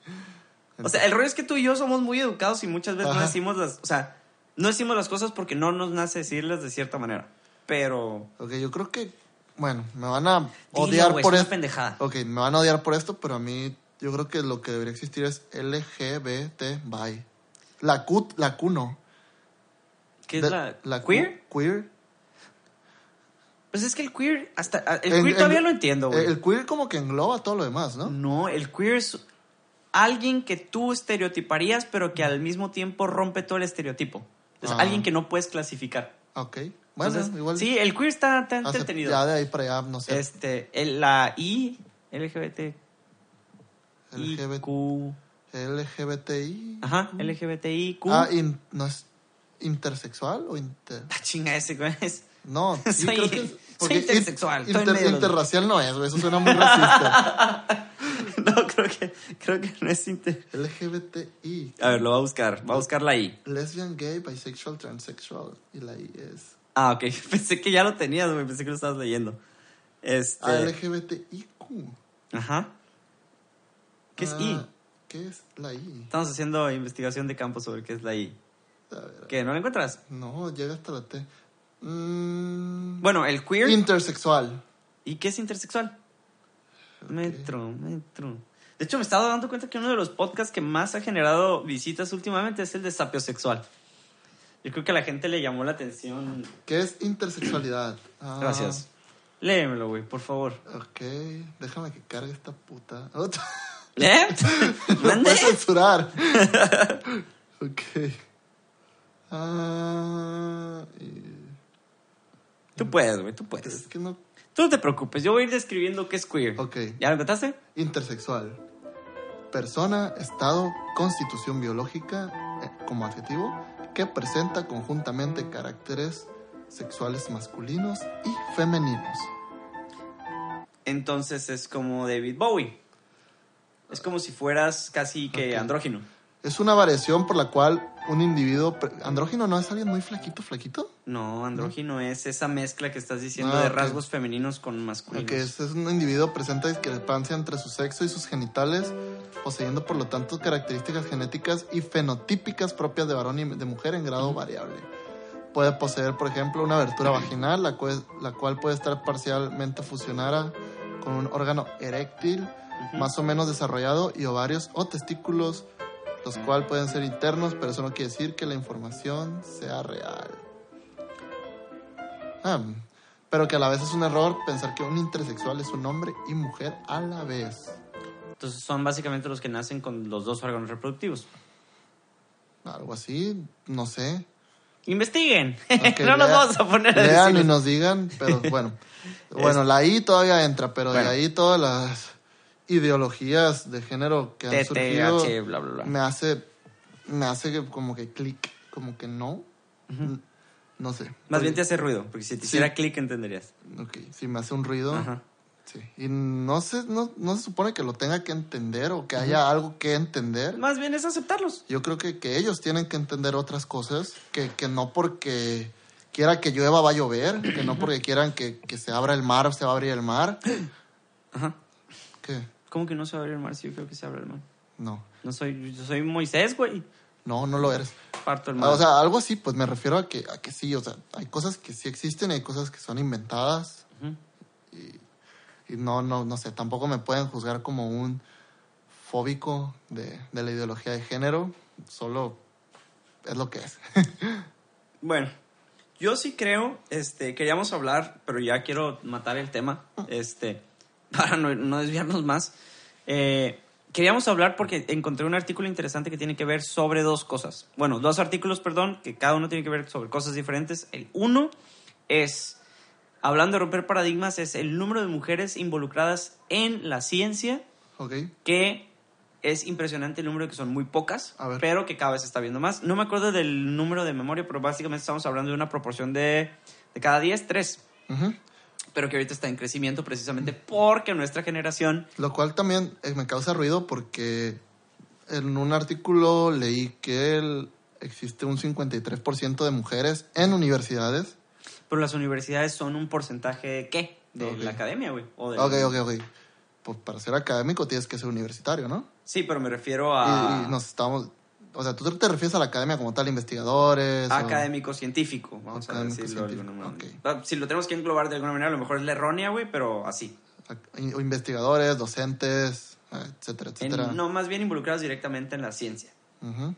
O sea, el rollo es que tú y yo somos muy educados y muchas veces no decimos las... O sea, no decimos las cosas porque no nos nace decirlas de cierta manera. Pero... Ok, yo creo que, bueno, me van a Dilo, odiar por esto. pendejada. Ok, me van a odiar por esto, pero a mí yo creo que lo que debería existir es LGBT by. La Q, la Q no. ¿Qué es De- la, Q- queer? Queer. Pues es que el queer... hasta El En- queer en- todavía lo entiendo, güey. El queer como que engloba todo lo demás, ¿no? No, el queer es alguien que tú estereotiparías, pero que al mismo tiempo rompe todo el estereotipo. Es Ah. alguien que no puedes clasificar. Ok. Bueno, Entonces, igual. Sí, el queer está, está entretenido. Ya de ahí para allá, no sé. Este, el- la I, LGBT, LGBT, IQ, LGBTI. ajá, LGBTIQ. Ah, in- ¿no es intersexual o inter...? Ah, chinga ese, güey. es- No, sí Soy- creo que es... soy porque intersexual, inter- medio interracial no es, güey, eso suena muy racista. No, creo que, creo que no es inter... LGBTI. A ver, lo va a buscar. Va a buscar la I. Lesbian, gay, bisexual, transsexual. Y la I es... Ah, ok. Pensé que ya lo tenías, güey. Pensé que lo estabas leyendo. Este. Ah, LGBTIQ. Ajá. ¿Qué es Ah, I? ¿Qué es la I? Estamos haciendo investigación de campo sobre qué es la I. A ver, ¿Qué? ¿No la encuentras? no, llega hasta la T. Mm, Bueno, el queer. intersexual. ¿Y qué es intersexual? Metro, metro. De hecho, me estaba dando cuenta que uno de los podcasts que más ha generado visitas últimamente es el de Sapio Sexual. Yo creo que a la gente le llamó la atención. ¿Qué es intersexualidad? Ah, Gracias. Léemelo, güey, por favor. Ok, déjame que cargue esta puta. ¿Eh? ¿Mande? puedes censurar. ok. Ah, y- Tú puedes, güey, tú es puedes. que no. Tú no te preocupes, yo voy a ir describiendo qué es queer. Ok. ¿Ya lo encontraste? Intersexual. Persona, estado, constitución biológica eh, como adjetivo que presenta conjuntamente caracteres sexuales masculinos y femeninos. Entonces es como David Bowie. Es como si fueras casi que andrógino. Es una variación por la cual un individuo... ¿Andrógino no es alguien muy flaquito, flaquito? No, andrógino es esa mezcla que estás diciendo Ah, de rasgos femeninos con masculinos. Que es, es un individuo presenta discrepancia entre su sexo y sus genitales, poseyendo por lo tanto características genéticas y fenotípicas propias de varón y de mujer en grado variable. Puede poseer, por ejemplo, una abertura vaginal, la cual, la cual puede estar parcialmente fusionada con un órgano eréctil más o menos desarrollado y ovarios o testículos, los cuales pueden ser internos, pero eso no quiere decir que la información sea real. Ah, pero que a la vez es un error pensar que un intersexual es un hombre y mujer a la vez. Entonces son básicamente los que nacen con los dos órganos reproductivos. Algo así, no sé. Investiguen. No nos lea- vamos a poner a Lean y decir. nos digan, pero bueno. Bueno, la I todavía entra, pero Bueno. de ahí todas las ideologías de género que han surgido bla, bla, bla. me hace me hace como que clic, como que no. N- No sé. Más bien te hace ruido, porque si te Sí. hiciera clic entenderías. Ok, si me hace un ruido. Ajá. Sí. Y no se, no, no se supone que lo tenga que entender o que haya algo que entender. Más bien es aceptarlos. Yo creo que, que ellos tienen que entender otras cosas, que, que no porque quiera que llueva va a llover, que no porque quieran que, que se abra el mar se va a abrir el mar. Ajá. ¿Qué? ¿Cómo que no se va a abrir el mar? Sí, yo creo que se abre el mar. No, No soy, yo soy Moisés, güey. No, no lo eres. Parto el mar. O sea, algo así, pues me refiero a que, a que sí, o sea, hay cosas que sí existen hay cosas que son inventadas. Y no, no, no sé, tampoco me pueden juzgar como un fóbico de, de la ideología de género, solo es lo que es. Bueno, yo sí creo, este, queríamos hablar, pero ya quiero matar el tema, este, para no, no desviarnos más. Eh, queríamos hablar porque encontré un artículo interesante que tiene que ver sobre dos cosas. Bueno, dos artículos, perdón, que cada uno tiene que ver sobre cosas diferentes. El uno es, hablando de romper paradigmas, es el número de mujeres involucradas en la ciencia ¿Ok? que es impresionante el número que son muy pocas, pero que cada vez se está viendo más. No me acuerdo del número de memoria, pero básicamente estamos hablando de una proporción de, de cada 10, 3, Ujú. Pero que ahorita está en crecimiento precisamente porque nuestra generación... Lo cual también eh, me causa ruido porque en un artículo leí que el- existe un 53% de mujeres en universidades. Pero las universidades son un porcentaje de qué? De Ok. la academia, güey. Ok, ok, ok. Pues para ser académico tienes que ser universitario, ¿no? Sí, pero me refiero Y, a, y nos estamos... O sea, tú te refieres a la academia como tal, investigadores. o- académico científico, vamos a decirlo de científico, alguna manera. ok. Ah, Si lo tenemos que englobar de alguna manera, a lo mejor es la errónea, güey, pero así. o investigadores, docentes, eh, etcétera, En- etcétera. no, más bien involucrados directamente en la ciencia. Ujú.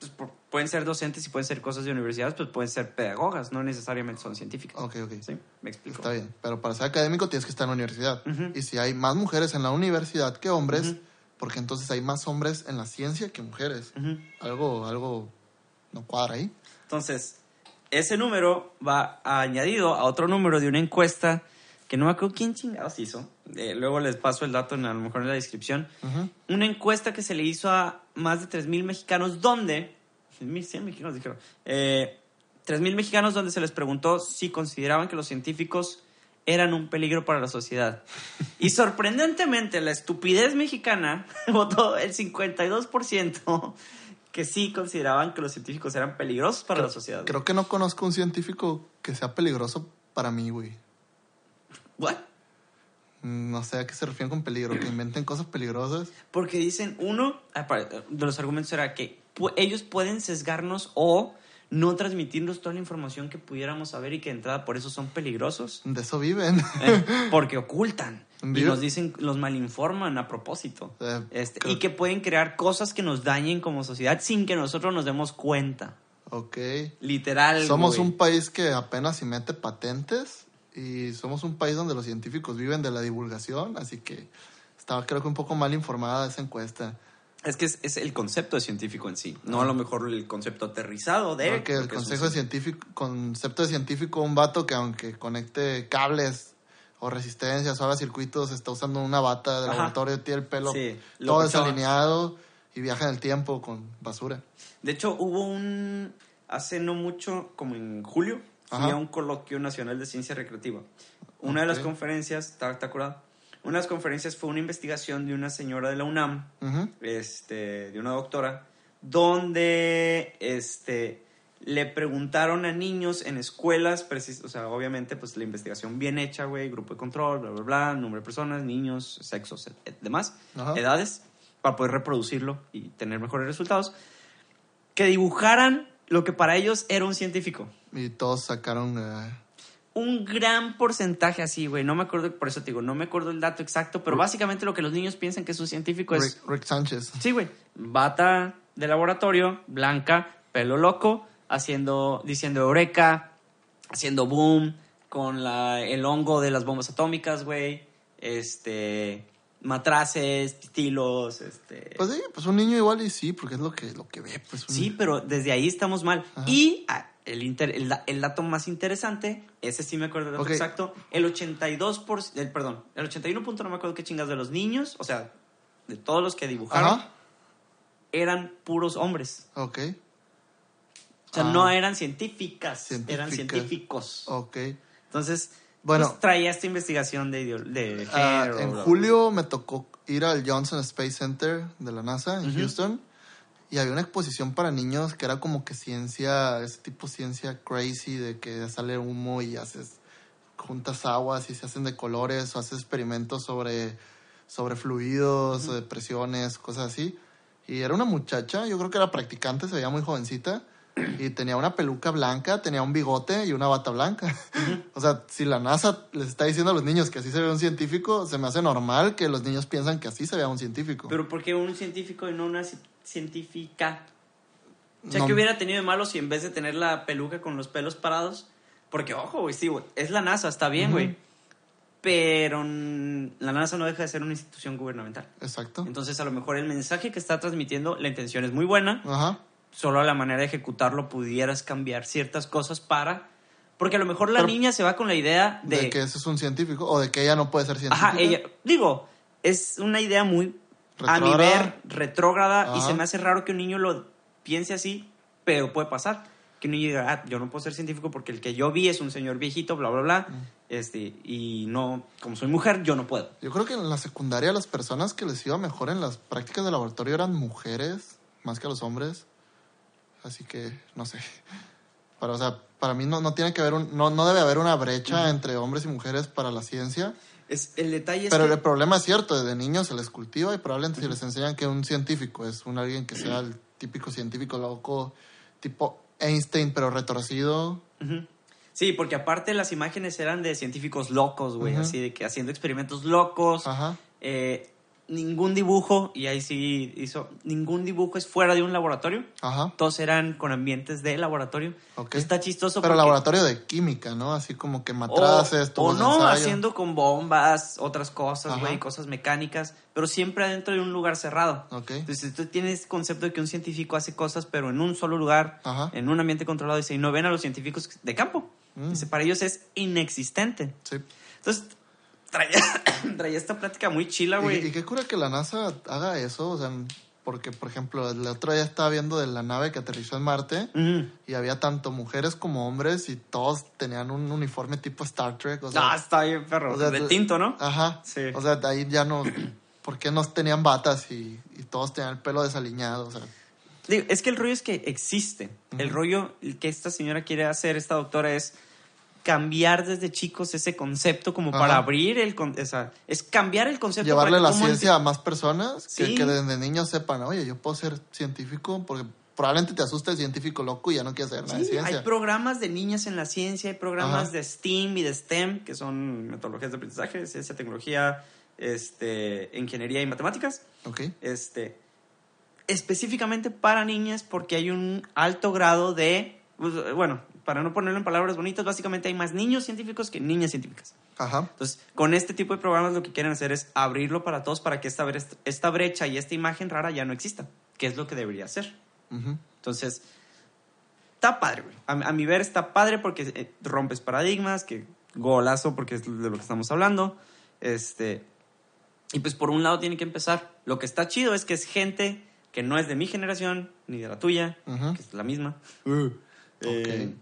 pues, por- pueden ser docentes y pueden ser cosas de universidades, pues pueden ser pedagogas, no necesariamente son científicas. Ok, ok. ¿Sí? Me explico. Está bien, pero para ser académico tienes que estar en la universidad. Ujú. Y si hay más mujeres en la universidad que hombres. Porque entonces hay más hombres en la ciencia que mujeres. Algo, algo no cuadra ahí. Entonces, ese número va añadido a otro número de una encuesta que no me acuerdo quién chingados hizo. Eh, luego les paso el dato en, a lo mejor en la descripción. Una encuesta que se le hizo a más de 3.000 mexicanos, donde... 100 mexicanos dijeron. Eh, 3.000 mexicanos donde se les preguntó si consideraban que los científicos eran un peligro para la sociedad. Y sorprendentemente, la estupidez mexicana votó el 52% que sí consideraban que los científicos eran peligrosos para la sociedad. Creo que no conozco un científico que sea peligroso para mí, güey. ¿What? No sé a qué se refieren con peligro, que inventen cosas peligrosas. Porque dicen, uno, de los argumentos era que ellos pueden sesgarnos o no transmitirnos toda la información que pudiéramos saber y que de entrada por eso son peligrosos. De eso viven. ¿eh? Porque ocultan. Y nos dicen, los malinforman a propósito. Eh, Este, y que pueden crear cosas que nos dañen como sociedad sin que nosotros nos demos cuenta. ok. Literal. Somos güey. un país que apenas si mete patentes y somos un país donde los científicos viven de la divulgación, así que estaba creo que un poco mal informada esa encuesta. Es que es, es el concepto de científico en sí, no a lo mejor el concepto aterrizado de. Porque el porque es un de científico, concepto de científico, un vato que aunque conecte cables o resistencias o haga circuitos, está usando una bata de laboratorio, tiene el pelo Sí, todo desalineado y viaja en el tiempo con basura. De hecho, hubo un. Hace no mucho, como en julio, fui Ajá. a un coloquio nacional de ciencia recreativa. Una de las conferencias, ¿está, está? Una de las conferencias fue una investigación de una señora de la UNAM, este, de una doctora, donde este, le preguntaron a niños en escuelas, precis- o sea, obviamente, pues la investigación bien hecha, güey, grupo de control, bla, bla, bla, número de personas, niños, sexos, demás, edades, para poder reproducirlo y tener mejores resultados, que dibujaran lo que para ellos era un científico. Y todos sacaron... eh, Un gran porcentaje así, güey. No me acuerdo, por eso te digo, no me acuerdo el dato exacto, pero básicamente lo que los niños piensan que es un científico es Rick, Rick Sánchez. Sí, güey. Bata de laboratorio, blanca, pelo loco, haciendo, diciendo eureka, haciendo boom, con la, el hongo de las bombas atómicas, güey. Este, matraces, estilos, este. Pues sí, pues un niño igual y sí, porque es lo que, lo que ve. Pues un- sí, pero desde ahí estamos mal. Ajá. Y ah, el, inter- el, el dato más interesante, ese sí me acuerdo dato exacto, el 82%, por, el, perdón, el 81 punto, no me acuerdo qué chingas de los niños, o sea, de todos los que dibujaron, Ajá. eran puros hombres. Ok, O sea, Ah. no eran científicas, eran científicos. ok. Entonces, Bueno. pues, traía esta investigación de, Ah, género. en julio me tocó ir al Johnson Space Center de la NASA en. Houston y había una exposición para niños que era como que ciencia, ese tipo ciencia crazy de que sale humo y haces juntas aguas y se hacen de colores o haces experimentos sobre, sobre fluidos, o de presiones, cosas así. Y era una muchacha, yo creo que era practicante, se veía muy jovencita. Y tenía una peluca blanca, tenía un bigote y una bata blanca. O sea, si la NASA les está diciendo a los niños que así se ve un científico, se me hace normal que los niños piensan que así se vea un científico. Pero ¿por qué un científico y no una científica? O sea, No. que hubiera tenido de malo si en vez de tener la peluca con los pelos parados? Porque, ojo, güey, sí, güey, es la NASA, está bien, güey. Pero la NASA no deja de ser una institución gubernamental. Exacto. Entonces, a lo mejor el mensaje que está transmitiendo, la intención es muy buena, Ajá. solo a la manera de ejecutarlo pudieras cambiar ciertas cosas para... Porque a lo mejor la Pero- niña se va con la idea de... De, que ese es un científico o de que ella no puede ser científica. Ajá, ella... Digo, es una idea muy a mi ver retrógrada y se me hace raro que un niño lo piense así, pero puede pasar. Que un niño diga, ah, yo no puedo ser científico porque el que yo vi es un señor viejito, bla, bla, bla. Mm. Este, y no, como soy mujer, yo no puedo. Yo creo que en la secundaria las personas que les iba mejor en las prácticas de laboratorio eran mujeres más que los hombres. Así que, no sé. Para, o sea, para mí no, no tiene que haber un, no, no debe haber una brecha entre hombres y mujeres para la ciencia. Es, el detalle es Pero que- el problema es cierto, desde niños se les cultiva y probablemente si les enseñan que un científico es un alguien que sea el típico científico loco, tipo Einstein, pero retorcido. Sí, porque aparte las imágenes eran de científicos locos, güey, así de que haciendo experimentos locos. Ajá. eh, ningún dibujo, y ahí sí hizo, ningún dibujo es fuera de un laboratorio. Ajá. Todos eran con ambientes de laboratorio. Ok. Está chistoso Pero porque- laboratorio de química, ¿no? Así como que o, matraces, o tubos de no, ensayo. haciendo con bombas, otras cosas, güey, cosas mecánicas, pero siempre adentro de un lugar cerrado. Ok. Entonces tú tienes concepto de que un científico hace cosas, pero en un solo lugar, Ajá. en un ambiente controlado, y no ven a los científicos de campo. Mm. Para ellos es inexistente. Sí. Entonces, traía, traía esta plática muy chila, Y, y güey. qué cura que la NASA haga eso, o sea, porque, por ejemplo, el otro día estaba viendo de la nave que aterrizó en Marte Ujú. y había tanto mujeres como hombres y todos tenían un uniforme tipo Star Trek, o sea, No, está bien, perro. o sea, de tinto, ¿no? Ajá. Sí. O sea, de ahí ya no, ¿por qué no tenían batas y, y todos tenían el pelo desaliñado? O sea, Digo, es que el rollo es que existe. El rollo que esta señora quiere hacer, esta doctora, es cambiar desde chicos ese concepto como Ajá. para abrir el... O sea, es cambiar el concepto. llevarle para la ciencia a más personas que, Sí. que desde niños sepan, oye, yo puedo ser científico porque probablemente te asusta el científico loco y ya no quieres saber nada de Sí, ciencia. hay programas de niñas en la ciencia, hay programas Ajá. de STEAM y de STEM, que son metodologías de aprendizaje, ciencia, tecnología, este, ingeniería y matemáticas. Ok. Este, específicamente para niñas porque hay un alto grado de, pues, bueno, para no ponerlo en palabras bonitas, básicamente hay más niños científicos que niñas científicas. Ajá. Entonces, con este tipo de programas lo que quieren hacer es abrirlo para todos para que esta, bre- esta brecha y esta imagen rara ya no exista, que es lo que debería ser. Entonces, está padre, güey. A, a mi ver está padre porque eh, rompes paradigmas, que golazo porque es de lo que estamos hablando. Este, y pues por un lado tiene que empezar. Lo que está chido es que es gente que no es de mi generación, ni de la tuya, que es la misma, Uh, eh,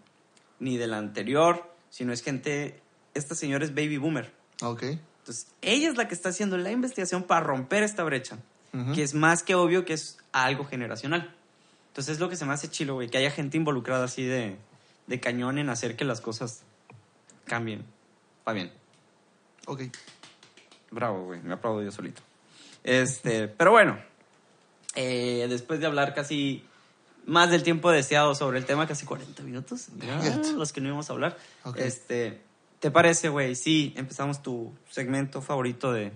ni de la anterior, sino es gente, esta señora es baby boomer. Ok. Entonces, ella es la que está haciendo la investigación para romper esta brecha, Ujú. que es más que obvio que es algo generacional. Entonces, es lo que se me hace chilo, güey, que haya gente involucrada así de, de cañón en hacer que las cosas cambien. Va bien. Ok. Bravo, güey, me aplaudo yo solito. Este, pero bueno, eh, después de hablar casi más del tiempo deseado sobre el tema, casi 40 minutos, ah, los que no íbamos a hablar. Este, ¿te parece, güey? Sí, empezamos tu segmento favorito de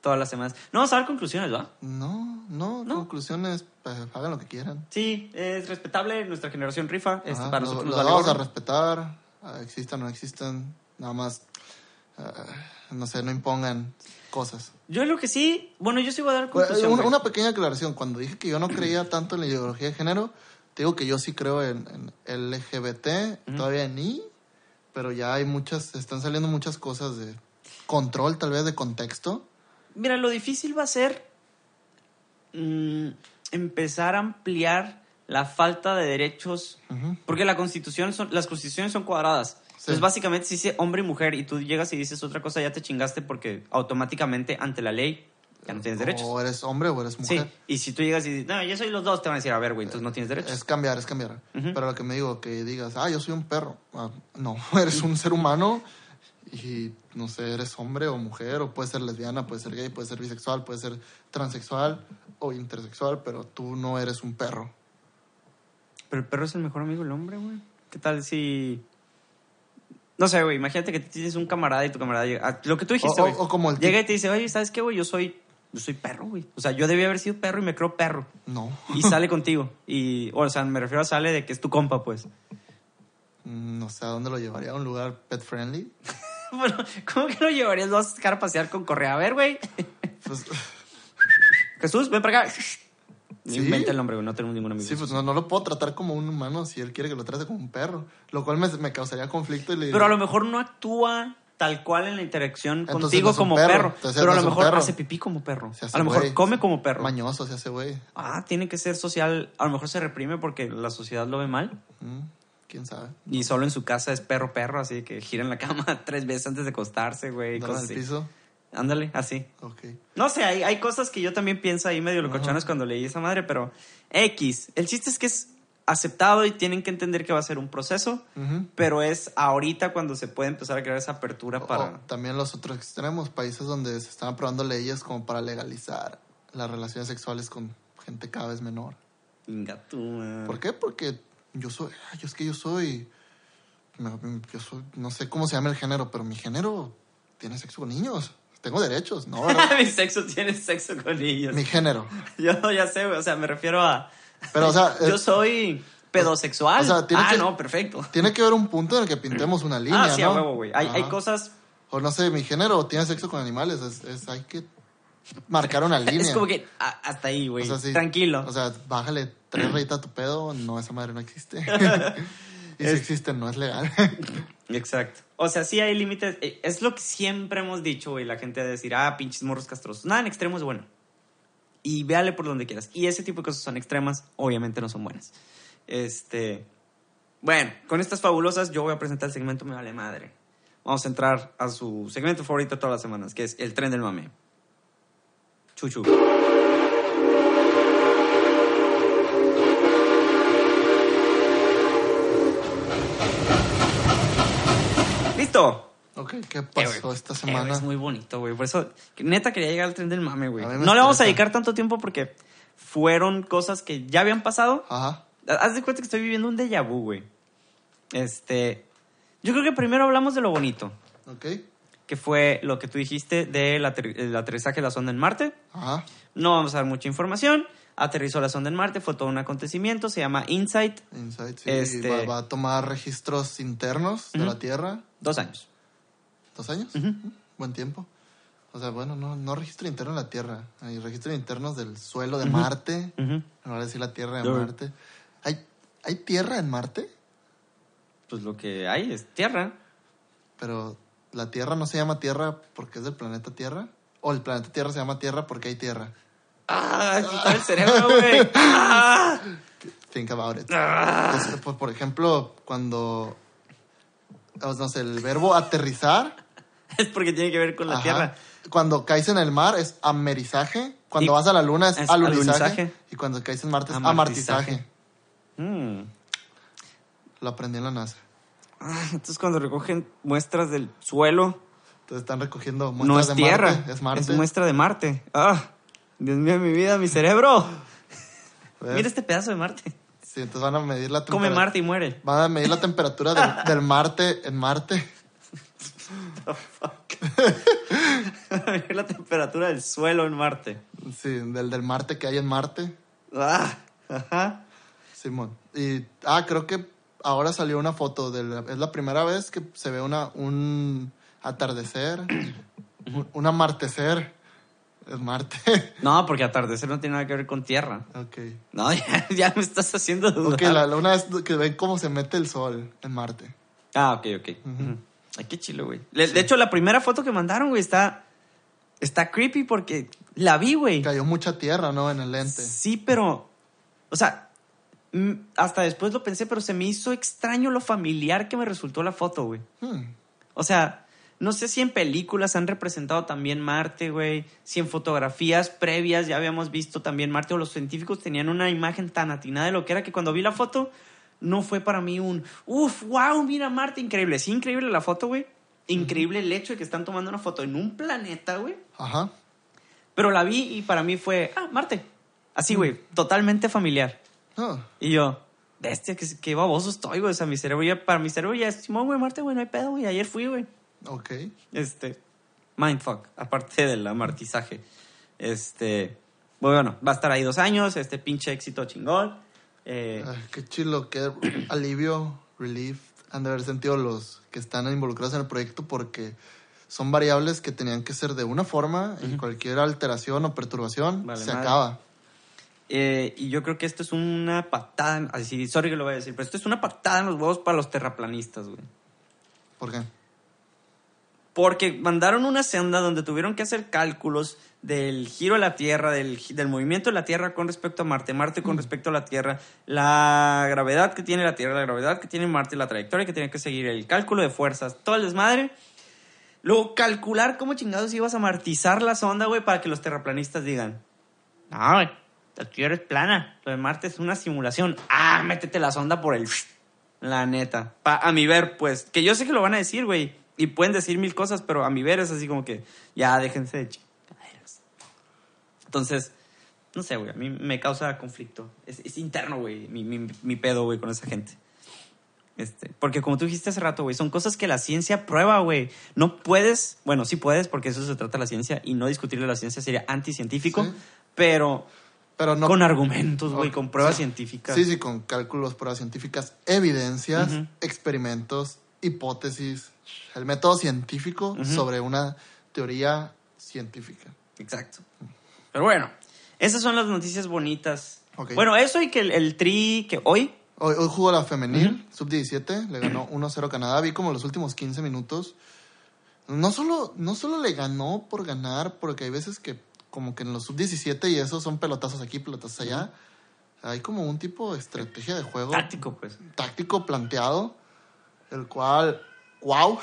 todas las semanas. No vamos a dar conclusiones, ¿va? No, no, No. conclusiones, pues, hagan lo que quieran. Sí, es respetable, nuestra generación rifa, este, para lo- nosotros lo nos vale vamos a respetar, ah, existan o no existan, nada más, ah, no sé, no impongan cosas. Yo lo que sí, bueno, yo sí voy a dar Bueno, conclusión. una, una pequeña aclaración, cuando dije que yo no creía tanto en la ideología de género, te digo que yo sí creo en, en LGBT, todavía ni, pero ya hay muchas, están saliendo muchas cosas de control, tal vez de contexto. Mira, lo difícil va a ser mm, empezar a ampliar la falta de derechos, porque la constitución son, las constituciones son cuadradas. Entonces, básicamente, si dice hombre y mujer y tú llegas y dices otra cosa, ya te chingaste porque automáticamente ante la ley ya no tienes derechos. O eres hombre o eres Sí, mujer. y si tú llegas y dices, no, yo soy los dos, te van a decir, a ver, güey, entonces no tienes derechos. Es cambiar, es cambiar. Pero lo que me digo, que digas, ah, yo soy un perro. Ah, no, eres un ser humano y no sé, eres hombre o mujer, o puedes ser lesbiana, puedes ser gay, puedes ser bisexual, puedes ser transexual o intersexual, pero tú no eres un perro. Pero el perro es el mejor amigo del hombre, güey. ¿Qué tal si...? No sé, güey, imagínate que tienes un camarada y tu camarada llega... ah, Lo que tú dijiste, O- o- güey. o como el Llega y te dice, oye, ¿sabes qué, güey? Yo soy, yo soy perro, güey. O sea, yo debía haber sido perro y me creo perro. No. Y sale contigo. Y, o sea, me refiero a sale de que es tu compa, pues. Mm, No sé a dónde lo llevaría, a un lugar pet friendly. bueno, ¿cómo que lo llevarías? Lo vas a a pasear con correa. A ver, güey. Pues, Jesús, ven para acá. Sí. Inventa el nombre, güey. No tenemos ningún amigo. sí, pues no, no lo puedo tratar como un humano si él quiere que lo trate como un perro. Lo cual me, me causaría conflicto y le Pero a lo mejor no actúa tal cual en la interacción Entonces contigo no es un como perro. perro. Entonces pero a lo es un mejor perro. hace pipí como perro. se hace A lo mejor güey. come como perro. Mañoso se hace güey. Ah, tiene que ser social. A lo mejor se reprime porque la sociedad lo ve mal. Mm, ¿Quién sabe? Y solo en su casa es perro, perro. Así que gira en la cama tres veces antes de acostarse, güey. Cosas en el así. piso. Ándale, así. Ok. No sé, hay, hay cosas que yo también pienso ahí medio locochones cuando leí esa madre, pero X. El chiste es que es aceptado y tienen que entender que va a ser un proceso, pero es ahorita cuando se puede empezar a crear esa apertura O- para... también los otros extremos, países donde se están aprobando leyes como para legalizar las relaciones sexuales con gente cada vez menor. Inga tú, man. ¿Por qué? Porque yo soy, yo es que yo soy, yo soy, no sé cómo se llama el género, pero mi género tiene sexo con niños. Tengo derechos, ¿no? Mi sexo tiene sexo con niños. mi género. Yo ya sé, güey, o sea, me refiero a... Pero, o sea, Yo es- soy pedosexual. o sea, tiene ah, que- no, perfecto. tiene que haber un punto en el que pintemos una línea, ah, sí, ¿no? a huevo, güey. Hay, hay cosas... O no sé, mi género tiene sexo con animales, es, es- hay que marcar una línea. Es como que ah, hasta ahí, güey. O sea, sí. Tranquilo. O sea, bájale tres rayitas a tu pedo. No, esa madre no existe. Y si existe, no es legal. Exacto. O sea, sí hay límites. Eh, Es lo que siempre hemos dicho, güey. La gente de decir, ah, pinches morros castrosos. Nada en extremo es bueno. Y véale por donde quieras. Y ese tipo de cosas son extremas, obviamente no son buenas. Este. Bueno, con estas fabulosas, yo voy a presentar el segmento Me Vale Madre. Vamos a entrar a su segmento favorito todas las semanas, que es el tren del mame. Chuchu. ¿qué Eh, pasó esta Eh, semana? es muy bonito, güey. Por eso, neta quería llegar al tren del mame, güey. No le vamos a estresa. dedicar tanto tiempo porque fueron cosas que ya habían pasado Ajá. Haz de cuenta que estoy viviendo un déjà vu, güey. Este. Yo creo que primero hablamos de lo bonito, Ok. que fue lo que tú dijiste del el aterrizaje de la sonda en Marte. Ajá. No vamos a dar mucha información. Aterrizó la sonda en Marte, fue todo un acontecimiento, se llama InSight. Insight, sí. Este- Va, va a tomar registros internos de la Tierra. Dos años. ¿Dos años? Ujú. Buen tiempo. O sea, bueno, no, no registro interno de la Tierra. Hay registros internos del suelo de Marte. Ujú. No voy a decir la Tierra de. Marte. ¿Hay, ¿Hay tierra en Marte? Pues lo que hay es tierra. Pero la Tierra no se llama Tierra porque es del planeta Tierra. O el planeta Tierra se llama Tierra porque hay tierra. ¡Ah! Quita el cerebro, güey. ¡Ah! Think about it. ¡Ah! Entonces, por, por ejemplo, cuando. No sé, el verbo aterrizar. Es porque tiene que ver con la ajá, tierra. Cuando caes en el mar es amerizaje. Cuando Y- vas a la luna es, es alunizaje. alunizaje. Y cuando caes en Marte es Amartizaje. amartizaje. Mm. Lo aprendí en la NASA. Ah, Entonces cuando recogen muestras del suelo, Entonces están recogiendo muestras no es de tierra, Marte. Es Marte. muestra de Marte. ¡Ah! Dios mío, mi vida, mi cerebro. Mira este pedazo de Marte. Sí, entonces van a medir la Come temperatura. Marte y muere. Van a medir la temperatura del, del Marte en Marte. la temperatura del suelo en Marte. Sí, del, del Marte que hay en Marte. Ah, ajá. Simón. Y, ah, creo que ahora salió una foto. De la- es la primera vez que se ve una, un atardecer, un, un amartecer. Es Marte. No, porque atardecer no tiene nada que ver con tierra. ok. No, ya, ya me estás haciendo dudar. Ok, la, una vez que ven cómo se mete el sol en Marte. Ah, ok, ok. Ay, qué chilo, güey. De hecho, la primera foto que mandaron, güey, está, está creepy porque la vi, güey. Cayó mucha tierra, ¿no? En el lente. Sí, pero, o sea, hasta después lo pensé, pero se me hizo extraño lo familiar que me resultó la foto, güey. Hmm. O sea, no sé si en películas han representado también Marte, güey. Si en fotografías previas ya habíamos visto también Marte o los científicos tenían una imagen tan atinada de lo que era que cuando vi la foto no fue para mí un, uff, wow, mira Marte, increíble. Sí, increíble la foto, güey. Increíble el hecho de que están tomando una foto en un planeta, güey. Ajá. Pero la vi y para mí fue, ah, Marte. Así, güey, totalmente familiar. Ah, Y yo, bestia, qué, qué baboso estoy, güey. O sea, mi cerebro ya, para mi cerebro ya es, Simón, güey, Marte, güey, no hay pedo, güey. Ayer fui, güey. ok. Este, mindfuck, aparte del amartizaje. Este, bueno, va a estar ahí dos años, este pinche éxito chingón. Eh, Ay, qué chilo, qué alivio, relief han de haber sentido los que están involucrados en el proyecto porque son variables que tenían que ser de una forma y cualquier alteración o perturbación Vale se madre. acaba. eh, y yo creo que esto es una patada, así, sorry que lo voy a decir, pero esto es una patada en los huevos para los terraplanistas, güey. ¿Por qué? Porque mandaron una senda donde tuvieron que hacer cálculos del giro de la Tierra, del, del movimiento de la Tierra con respecto a Marte, Marte con respecto a la Tierra, la gravedad que tiene la Tierra, la gravedad que tiene Marte, la trayectoria que tiene que seguir, el cálculo de fuerzas, todo el desmadre. Luego calcular cómo chingados ibas a martizar la sonda, güey, para que los terraplanistas digan, no, güey, la Tierra es plana, lo de Marte es una simulación. Ah, métete la sonda por el... La neta. Pa- a mi ver, pues, que yo sé que lo van a decir, güey. Y pueden decir mil cosas, pero a mi ver es así como que, ya, déjense de chingaderas. Entonces, no sé, güey, a mí me causa conflicto. Es, es interno, güey, mi, mi, mi pedo, güey, con esa gente. Este, porque como tú dijiste hace rato, güey, son cosas que la ciencia prueba, güey. No puedes, bueno, sí puedes, porque eso se trata de la ciencia, y no discutirle la ciencia sería anticientífico, Sí. pero Pero no. con argumentos, güey, con pruebas sí. científicas. Sí, sí, con cálculos, pruebas científicas, evidencias, experimentos, hipótesis, el método científico Ujú. sobre una teoría científica. Exacto. Pero bueno, esas son las noticias bonitas. Ok. Bueno, eso y que el, el tri que hoy, Hoy, hoy jugó la femenil, sub-17, le ganó 1-0 Canadá. Vi como los últimos 15 minutos. No solo, no solo le ganó por ganar, porque hay veces que como que en los sub-17 y eso son pelotazos aquí, pelotazos allá. Hay como un tipo de estrategia de juego táctico, pues. táctico planteado, el cual, wow.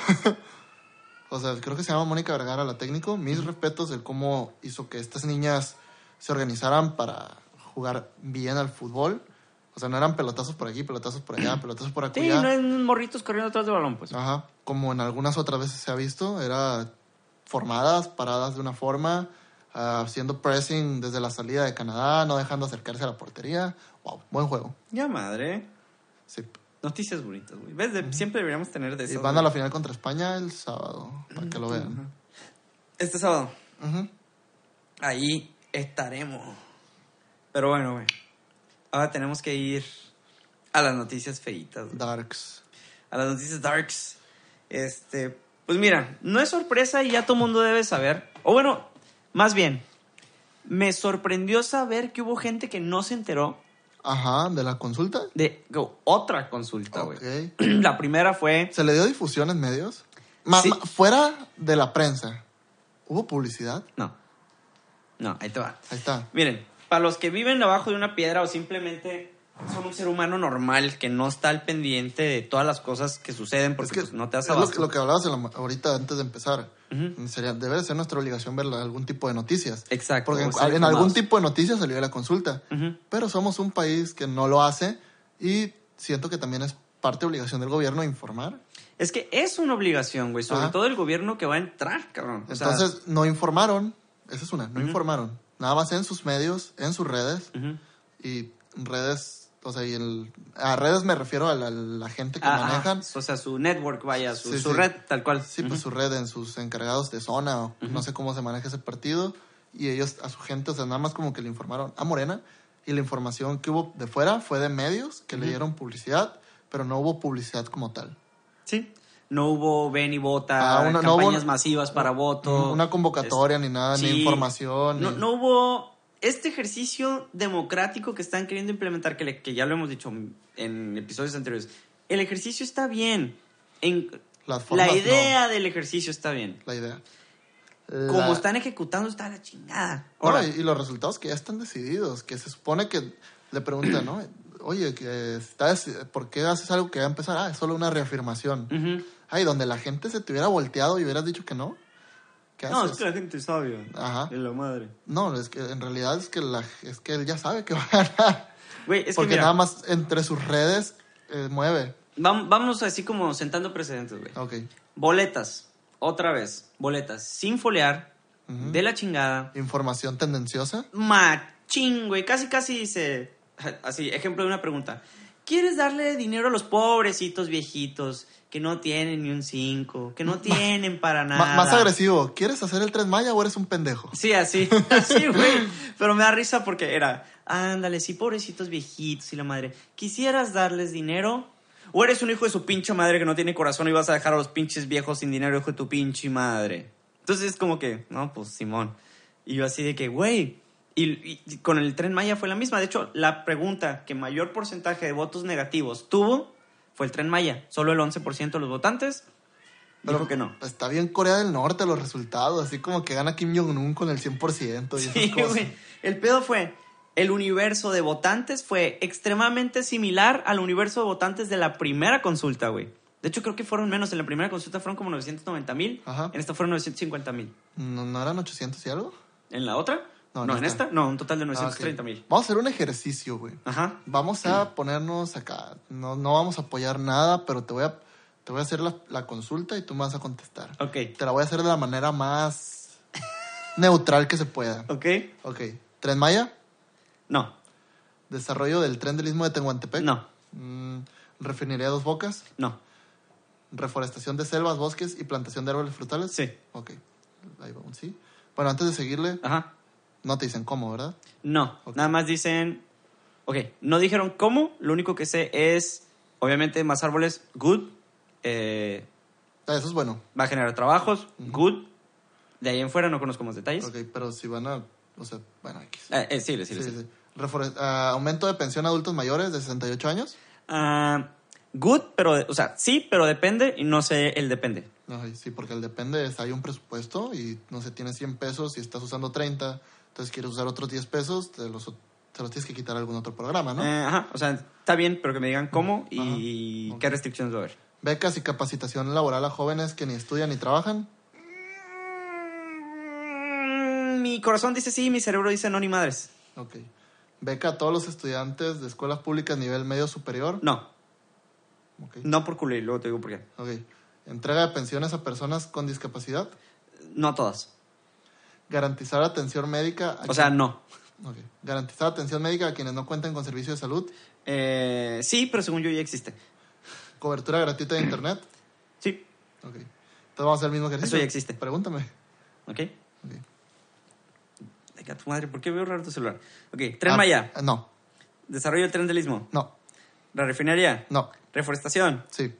o sea, creo que se llama Mónica Vergara, la técnico. Mis respetos de cómo hizo que estas niñas se organizaran para jugar bien al fútbol. O sea, no eran pelotazos por aquí, pelotazos por allá, pelotazos por Sí, acullá. no es morritos corriendo atrás del balón, pues. Ajá, como en algunas otras veces se ha visto, era formadas, paradas de una forma, ah, haciendo pressing desde la salida de Canadá, no dejando acercarse a la portería. Wow, buen juego. Ya madre. Sí. Noticias bonitas, güey. ¿Ves? De- siempre deberíamos tener de Y eso. van a la final contra España el sábado, para que lo vean. Este sábado. Ahí estaremos. Pero bueno, güey. Ahora tenemos que ir a las noticias feitas. güey. Darks. A las noticias darks. Este, pues mira, no es sorpresa y ya todo el mundo debe saber. O bueno, más bien, me sorprendió saber que hubo gente que no se enteró Ajá, de la consulta. de otra consulta, güey. La primera fue... ¿Se le dio difusión en medios? Ma- Sí. ma- fuera de la prensa, ¿hubo publicidad? No. No, ahí te va. Ahí está. Miren, para los que viven abajo de una piedra o simplemente son un ser humano normal que no está al pendiente de todas las cosas que suceden porque es que pues, no te das es lo, abasto. lo que hablabas la- ahorita antes de empezar. Sería, debe de ser nuestra obligación ver algún tipo de noticias. Exacto, Porque en, algún tipo de noticias salió de la consulta. Pero somos un país que no lo hace y siento que también es parte obligación del gobierno informar. Es que es una obligación, güey, sobre Ajá. todo el gobierno que va a entrar, cabrón. O sea, Entonces, no informaron. Esa es una, no informaron. Nada más en sus medios, en sus redes. Y redes, o sea, y el, a redes me refiero a la, la gente que Ah, ah, manejan. o sea, su network, vaya, su, Sí, su sí. red, tal cual. Sí, pues su red en sus encargados de zona, o no sé cómo se maneja ese partido. Y ellos a su gente, o sea, nada más como que le informaron a Morena. Y la información que hubo de fuera fue de medios que le dieron publicidad, pero no hubo publicidad como tal. Sí. No hubo ven y vota, Ah, una- no campañas hubo- masivas para voto. Una convocatoria ni nada, ni información. No, ni- no hubo este ejercicio democrático que están queriendo implementar, que, le- que ya lo hemos dicho en episodios anteriores. El ejercicio está bien. En, Las formas, la idea del ejercicio está bien. La idea. Como están ejecutando está la chingada. No, Ahora, y, y los resultados que ya están decididos, que se supone que le preguntan, ¿no? Oye, que está deci- ¿por qué haces algo que va a empezar? Ah, es solo una reafirmación. Ay, donde la gente se te hubiera volteado y hubieras dicho que no. ¿Qué No, haces? es que la gente es sabia. Ajá. De la madre. No, es que en realidad es que, la, es que él ya sabe que va a ganar. Güey, es porque que mira, nada más entre sus redes eh, mueve. vámonos así como sentando precedentes, güey. Ok. Boletas. Otra vez. Boletas sin folear. De la chingada. Información tendenciosa. Machín, güey. Casi, casi dice. Así, ejemplo de una pregunta. ¿Quieres darle dinero a los pobrecitos viejitos que no tienen ni un 5, que no tienen para nada? más agresivo. ¿Quieres hacer el Tren Maya o eres un pendejo? Sí, así, así, güey. Pero me da risa porque era, ándale, sí, pobrecitos viejitos y la madre. ¿Quisieras darles dinero? ¿O eres un hijo de su pinche madre que no tiene corazón y vas a dejar a los pinches viejos sin dinero, hijo de tu pinche madre? Entonces es como que, no, pues Simón. Y yo así de que, güey. Y- y con el tren Maya fue la misma. De hecho, la pregunta que mayor porcentaje de votos negativos tuvo fue el tren Maya. Solo el 11% de los votantes dijo que no. Está bien Corea del Norte los resultados. Así como que gana Kim Jong-un con el 100%. Y esas Sí, cosas. güey. El pedo fue, el universo de votantes fue extremadamente similar al universo de votantes de la primera consulta, güey. De hecho, creo que fueron menos. En la primera consulta fueron como 990 mil. En esta fueron 950 mil. ¿No, ¿No eran 800 y algo? ¿En la otra? No, No, en en esta. No, un total de Ah, ok. 930 mil. Vamos a hacer un ejercicio, güey. Ajá. Vamos a ponernos acá. No, no vamos a apoyar nada, pero te voy a, te voy a hacer la, la consulta y tú me vas a contestar. Ok. Te la voy a hacer de la manera más neutral que se pueda. Ok. Ok. Tren Maya, No. desarrollo del tren del Istmo de Tehuantepec. No. Mm, refinería Dos Bocas, No. reforestación de selvas, bosques y plantación de árboles frutales. Sí. Ok. Ahí va un sí. Bueno, antes de seguirle, Ajá. No te dicen cómo, ¿verdad? No. Nada más dicen... Ok. No dijeron cómo. Lo único que sé es, obviamente, más árboles. Good. Eh, Ah, eso es bueno. va a generar trabajos. Good. De ahí en fuera no conozco más detalles. Ok, pero si van a. O sea, bueno, X. Eh, eh, sí, sí, Sí, sí. ah, aumento de pensión a adultos mayores de 68 años. Ah, good, pero, o sea, sí, pero depende y no sé el depende. Ay, sí, porque el depende es, hay un presupuesto y no sé, tienes 100 pesos y estás usando 30, entonces quieres usar otros 10 pesos, te los, te los tienes que quitar a algún otro programa, ¿no? Eh, ajá, o sea, está bien, pero que me digan cómo y Ajá, qué restricciones va a haber. Becas y capacitación laboral a jóvenes que ni estudian ni trabajan. Mm, Mi corazón dice sí, mi cerebro dice no, ni madres. Ok. Beca a todos los estudiantes de escuelas públicas nivel medio superior. No, Ok. no por culo y luego te digo por qué. Ok. Entrega de pensiones a personas con discapacidad. No todas. Garantizar atención médica. a O sea, no. Garantizar atención médica a quienes no cuenten con servicio de salud. Eh, sí, pero según yo ya existe. Cobertura gratuita de internet. Sí, Ok. Entonces vamos a hacer el mismo ejercicio. Eso ya existe. Pregúntame. ok. Ok. Ay, a tu madre, ¿por qué veo raro tu celular? Ok, Tren Ah, Maya, No, desarrollo del tren del Istmo, no, la refinería, no. reforestación, Sí,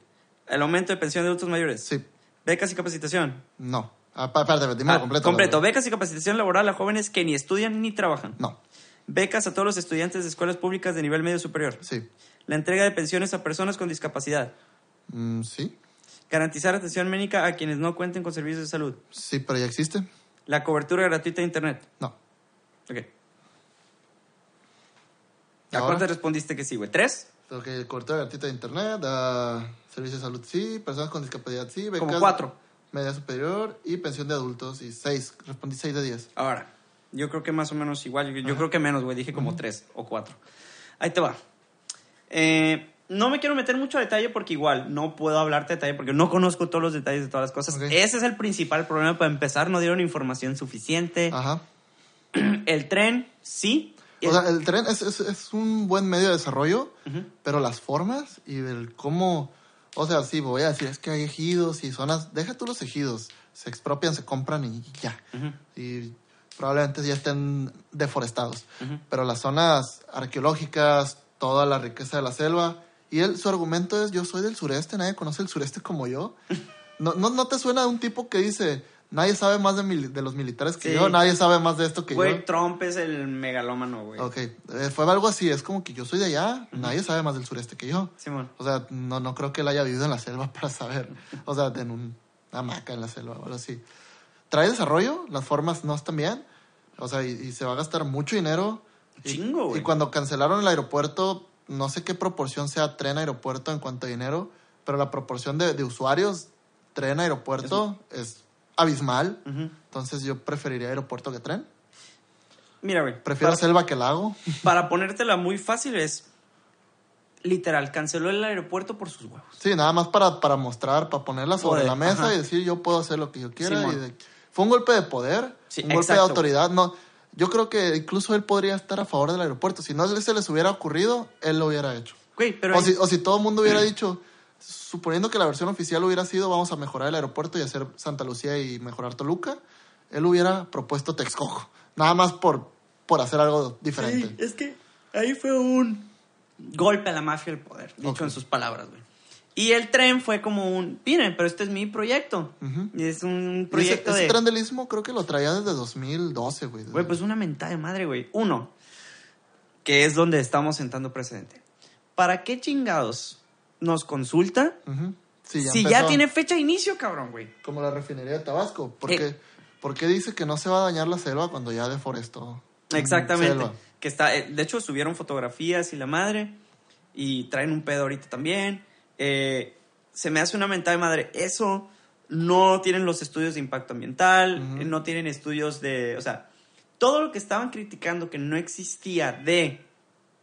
el aumento de pensión de adultos mayores, sí, becas y capacitación. no. Ah, pa- espérate, dime Ah, completo. completo, becas y capacitación laboral a jóvenes que ni estudian ni trabajan. No, Becas a todos los estudiantes de escuelas públicas de nivel medio superior. sí. La entrega de pensiones a personas con discapacidad. Mm, sí, Garantizar atención médica a quienes no cuenten con servicios de salud. sí, pero ya existe. La cobertura gratuita de Internet. No. Ok. ¿A cuántas respondiste que sí, güey? ¿Tres? Ok, cobertura gratuita de internet, ah, servicio de salud, sí. Personas con discapacidad, sí. Becas, Como cuatro. Media superior y pensión de adultos, y seis. Respondí seis de diez. Ahora, yo creo que más o menos igual. Yo, yo creo que menos, güey. Dije como tres o cuatro. Ahí te va. Eh, no me quiero meter mucho a detalle porque igual no puedo hablarte de detalle porque no conozco todos los detalles de todas las cosas. Ese es el principal problema. Para empezar, no dieron información suficiente. Ajá. El tren, sí. O sea, el tren es, es, es un buen medio de desarrollo, pero las formas y del cómo... O sea, sí, voy a decir, es que hay ejidos y zonas... Deja tú los ejidos. Se expropian, se compran y ya. Y probablemente ya estén deforestados. Pero las zonas arqueológicas, toda la riqueza de la selva... Y él, su argumento es, yo soy del sureste, nadie conoce el sureste como yo. ¿No, no, no te suena a un tipo que dice, nadie sabe más de, mili- de los militares que Sí. yo, nadie sabe más de esto que yo? Güey, Trump es el megalómano, güey. Ok, eh, fue algo así, es como que yo soy de allá, nadie sabe más del sureste que yo. Simón. O sea, no, no creo que él haya vivido en la selva para saber. O sea, en un- una hamaca en la selva o algo así. Trae desarrollo, las formas no están bien. O sea, y, y se va a gastar mucho dinero. Y- Chingo, güey. Y cuando cancelaron el aeropuerto, no sé qué proporción sea tren-aeropuerto en cuanto a dinero, pero la proporción de, de usuarios tren-aeropuerto es abismal. Entonces yo preferiría aeropuerto que tren. Mira, güey. Prefiero para- selva que lago. Para ponértela muy fácil es... Literal, canceló el aeropuerto por sus huevos. Sí, nada más para, para mostrar, para ponerla sobre la mesa ajá. y decir yo puedo hacer lo que yo quiera. Simón. y de- fue un golpe de poder, Sí, un golpe de autoridad. No, yo creo que incluso él podría estar a favor del aeropuerto. Si no se les hubiera ocurrido, él lo hubiera hecho. Güey, pero... o, si, o si todo el mundo hubiera dicho, suponiendo que la versión oficial hubiera sido vamos a mejorar el aeropuerto y hacer Santa Lucía y mejorar Toluca, él hubiera propuesto Texcoco. Nada más por, por hacer algo diferente. Sí, es que ahí fue un golpe a la mafia del poder, dicho en sus palabras, güey. Y el tren fue como un, miren, pero este es mi proyecto. Y es un Y ese, proyecto ese de... tren del Istmo creo que lo traía desde 2012, güey. Güey, pues una mentada de madre, güey. Uno, que es donde estamos sentando precedente. ¿Para qué chingados nos consulta. Sí, si ya tiene fecha de inicio, cabrón, güey? Como la refinería de Tabasco. ¿Por Eh. qué? ¿Por qué dice que no se va a dañar la selva cuando ya deforestó? Exactamente. Selva. Que está, eh, de hecho, subieron fotografías y la madre. Y traen un pedo ahorita también. Eh, se me hace una mentada de madre. Eso no tienen los estudios de impacto ambiental. Eh, No tienen estudios de. O sea, todo lo que estaban criticando que no existía de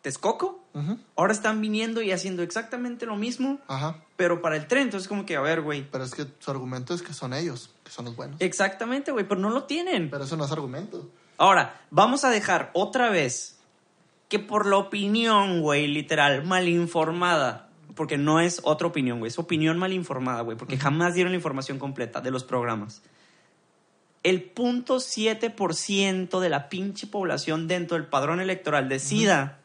Texcoco. Ujú. Ahora están viniendo y haciendo exactamente lo mismo, Ajá. pero para el tren. Entonces, como que, a ver, güey. Pero es que su argumento es que son ellos, que son los buenos. Exactamente, güey, pero no lo tienen. Pero eso no es argumento. Ahora, vamos a dejar otra vez que por la opinión, güey, literal, mal informada, porque no es otra opinión, güey, es opinión mal informada, güey, porque jamás dieron la información completa de los programas. El punto 7% de la pinche población dentro del padrón electoral decida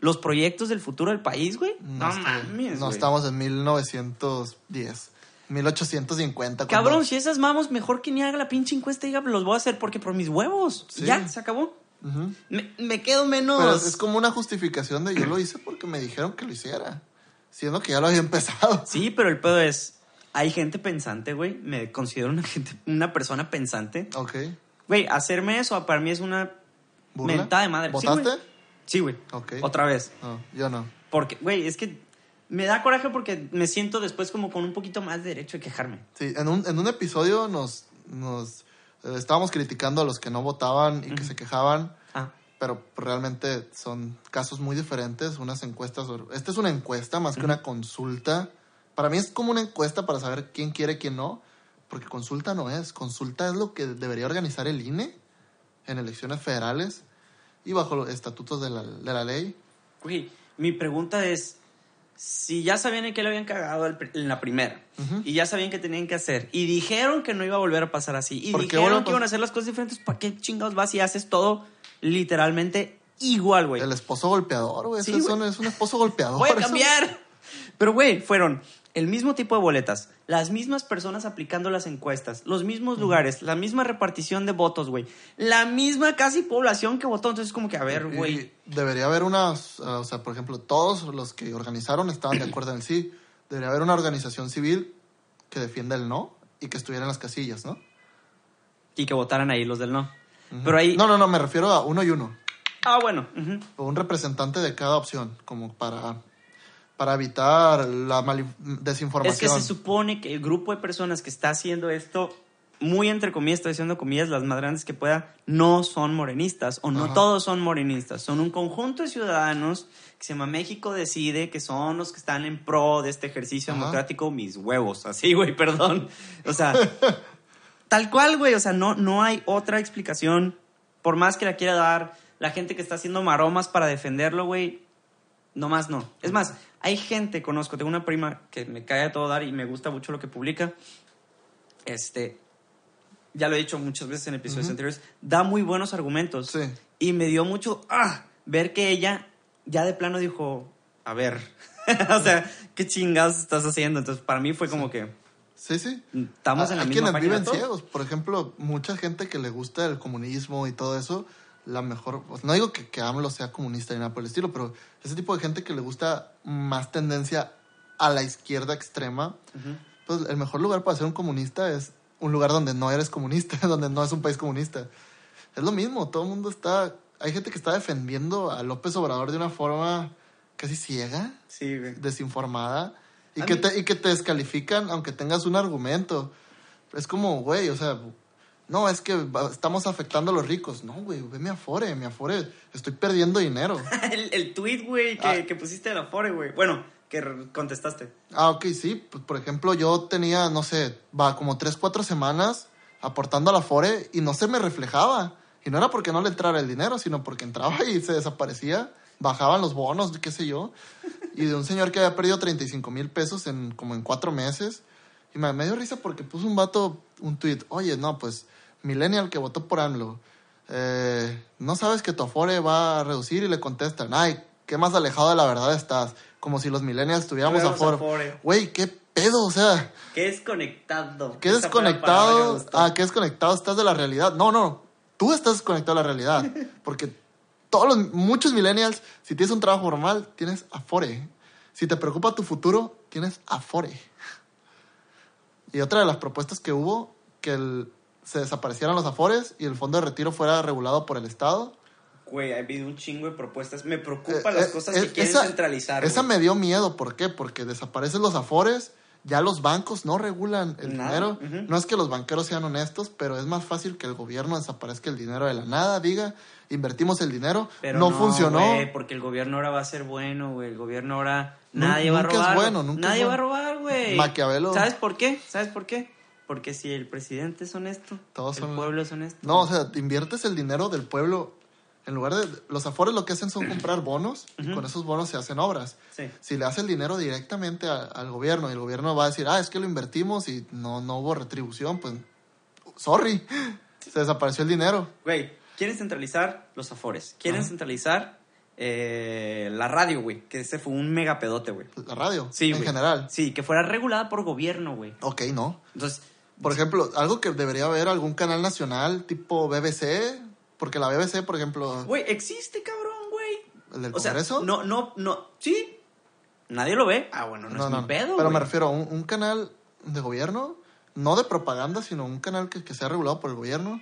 los proyectos del futuro del país, güey. No, está- mames, No güey. estamos en 1910. 1850. Cabrón, cuando- si esas mamos, mejor que ni haga la pinche encuesta y diga, los voy a hacer porque por mis huevos. Sí. Ya, se acabó. Me, me quedo menos. Pero es, como una justificación de yo lo hice porque me dijeron que lo hiciera. Siendo que ya lo había empezado. Sí, pero el pedo es. Hay gente pensante, güey. Me considero una, gente, una persona pensante. Ok. Güey, hacerme eso para mí es una ¿Burla? mentada de madre. ¿Votaste? Sí, güey. Ok. Otra vez. No, yo no. Porque, güey, es que me da coraje porque me siento después como con un poquito más de derecho de quejarme. Sí, en un, en un episodio nos, nos eh, estábamos criticando a los que no votaban y que se quejaban, Ah, pero realmente son casos muy diferentes. Unas encuestas. Esta es una encuesta más que una consulta. Para mí es como una encuesta para saber quién quiere, quién no. Porque consulta no es. Consulta es lo que debería organizar el INE en elecciones federales y bajo los estatutos de la, de la ley. Güey, mi pregunta es, si ya sabían en qué le habían cagado en la primera, Ujú. y ya sabían qué tenían que hacer, y dijeron que no iba a volver a pasar así, y ¿Por qué dijeron a que iban a pas- hacer las cosas diferentes, ¿para qué chingados vas y haces todo literalmente igual, güey? El esposo golpeador, güey. Sí, es un esposo golpeador. Voy a Eso- cambiar. Pero, güey, fueron el mismo tipo de boletas, las mismas personas aplicando las encuestas, los mismos lugares, la misma repartición de votos, güey, la misma casi población que votó. Entonces, como que, a ver, güey. Debería haber unas, uh, o sea, por ejemplo, todos los que organizaron estaban de acuerdo en el sí. Debería haber una organización civil que defienda el no y que estuviera en las casillas, ¿no? Y que votaran ahí los del no. Pero ahí. No, no, no, me refiero a uno y uno. Ah, bueno. O un representante de cada opción, como para, para evitar la desinformación. Es que se supone que el grupo de personas que está haciendo esto, muy entre comillas, estoy diciendo comillas las más grandes que pueda, no son morenistas o no Ajá. todos son morenistas. Son un conjunto de ciudadanos que se llama México Decide, que son los que están en pro de este ejercicio Ajá. democrático, mis huevos, así, güey, perdón. O sea, tal cual, güey, o sea, no, no hay otra explicación, por más que la quiera dar la gente que está haciendo maromas para defenderlo, güey, no más no. Es más, hay gente, conozco, tengo una prima que me cae a todo dar y me gusta mucho lo que publica. Este, ya lo he dicho muchas veces en episodios anteriores, da muy buenos argumentos. Sí. Y me dio mucho, ah, ver que ella ya de plano dijo, a ver, o sea, ¿qué chingados estás haciendo? Entonces, para mí fue como que, Sí, sí. estamos en la Hay misma quienes viven ciegos. Por ejemplo, mucha gente que le gusta el comunismo y todo eso, la mejor, pues, no digo que, que AMLO sea comunista ni nada por el estilo, pero ese tipo de gente que le gusta más tendencia a la izquierda extrema, Ujú. pues el mejor lugar para ser un comunista es un lugar donde no eres comunista, donde no es un país comunista. Es lo mismo, todo el mundo está, hay gente que está defendiendo a López Obrador de una forma casi ciega, Sí, desinformada, y A que, mí- te, y que te descalifican aunque tengas un argumento. Es como, güey, o sea, no, es que estamos afectando a los ricos. No, güey, ve mi afore, mi afore, estoy perdiendo dinero. el, el tweet, güey, que, Ah. que pusiste de la Fore, güey. Bueno, que contestaste. Ah, ok, sí. Pues, por ejemplo, yo tenía, no sé, va como tres, cuatro semanas aportando a la Fore y no se me reflejaba. Y no era porque no le entrara el dinero, sino porque entraba y se desaparecía. Bajaban los bonos, qué sé yo. Y de un señor que había perdido 35 mil pesos en como en cuatro meses. Y me, me dio risa porque puso un vato un tweet. Oye, no, pues, Millennial que votó por AMLO. eh, no sabes que tu Afore va a reducir y le contestan. Ay, qué más alejado de la verdad estás. Como si los Millennials tuviéramos Tuviéramos Afore. Güey, qué pedo, o sea, Qué desconectado. qué desconectado, ah, qué desconectado estás de la realidad. No, no, tú estás desconectado de la realidad, porque todos los, muchos millennials, si tienes un trabajo formal, tienes afore. Si te preocupa tu futuro, tienes afore. Y otra de las propuestas que hubo, que el- se desaparecieran los afores y el fondo de retiro fuera regulado por el Estado. Güey, ha habido un chingo de propuestas. Me Eh, preocupan las eh, cosas eh, que quieren esa- centralizar. Esa güey. me dio miedo, ¿por qué? Porque desaparecen los afores, ya los bancos no regulan el Nada, dinero. No es que los banqueros sean honestos, pero es más fácil que el gobierno desaparezca el dinero de la nada, diga, invertimos el dinero, Pero no, funcionó. güey, porque el gobierno ahora va a ser bueno, güey. El gobierno ahora nadie va a nunca es robar. bueno, nunca nadie es va a robar, güey. Maquiavelo. ¿Sabes por qué? ¿Sabes por qué? Porque si el presidente es honesto, Todos el son- pueblo es honesto. No, o sea, te inviertes el dinero del pueblo. En lugar de. Los afores lo que hacen son comprar bonos y con esos bonos se hacen obras. Sí. Si le das el dinero directamente a- al gobierno y el gobierno va a decir, ah, es que lo invertimos y no, no hubo retribución, pues. Sorry, se desapareció el dinero. Güey, quieren centralizar los afores. Quieren centralizar eh, la radio, güey. Que ese fue un mega pedote, güey. La radio, Sí, en general. Sí, que fuera regulada por gobierno, güey. Ok, no. Entonces, Por ejemplo, algo que debería haber algún canal nacional tipo BBC, porque la BBC, por ejemplo, güey, existe, cabrón, güey. el del O sea, Congreso. no, no, no. Sí. Nadie lo ve. Ah, bueno, no, es mi pedo, Pero me refiero a un, un canal de gobierno, no de propaganda, sino un canal que, que sea regulado por el gobierno,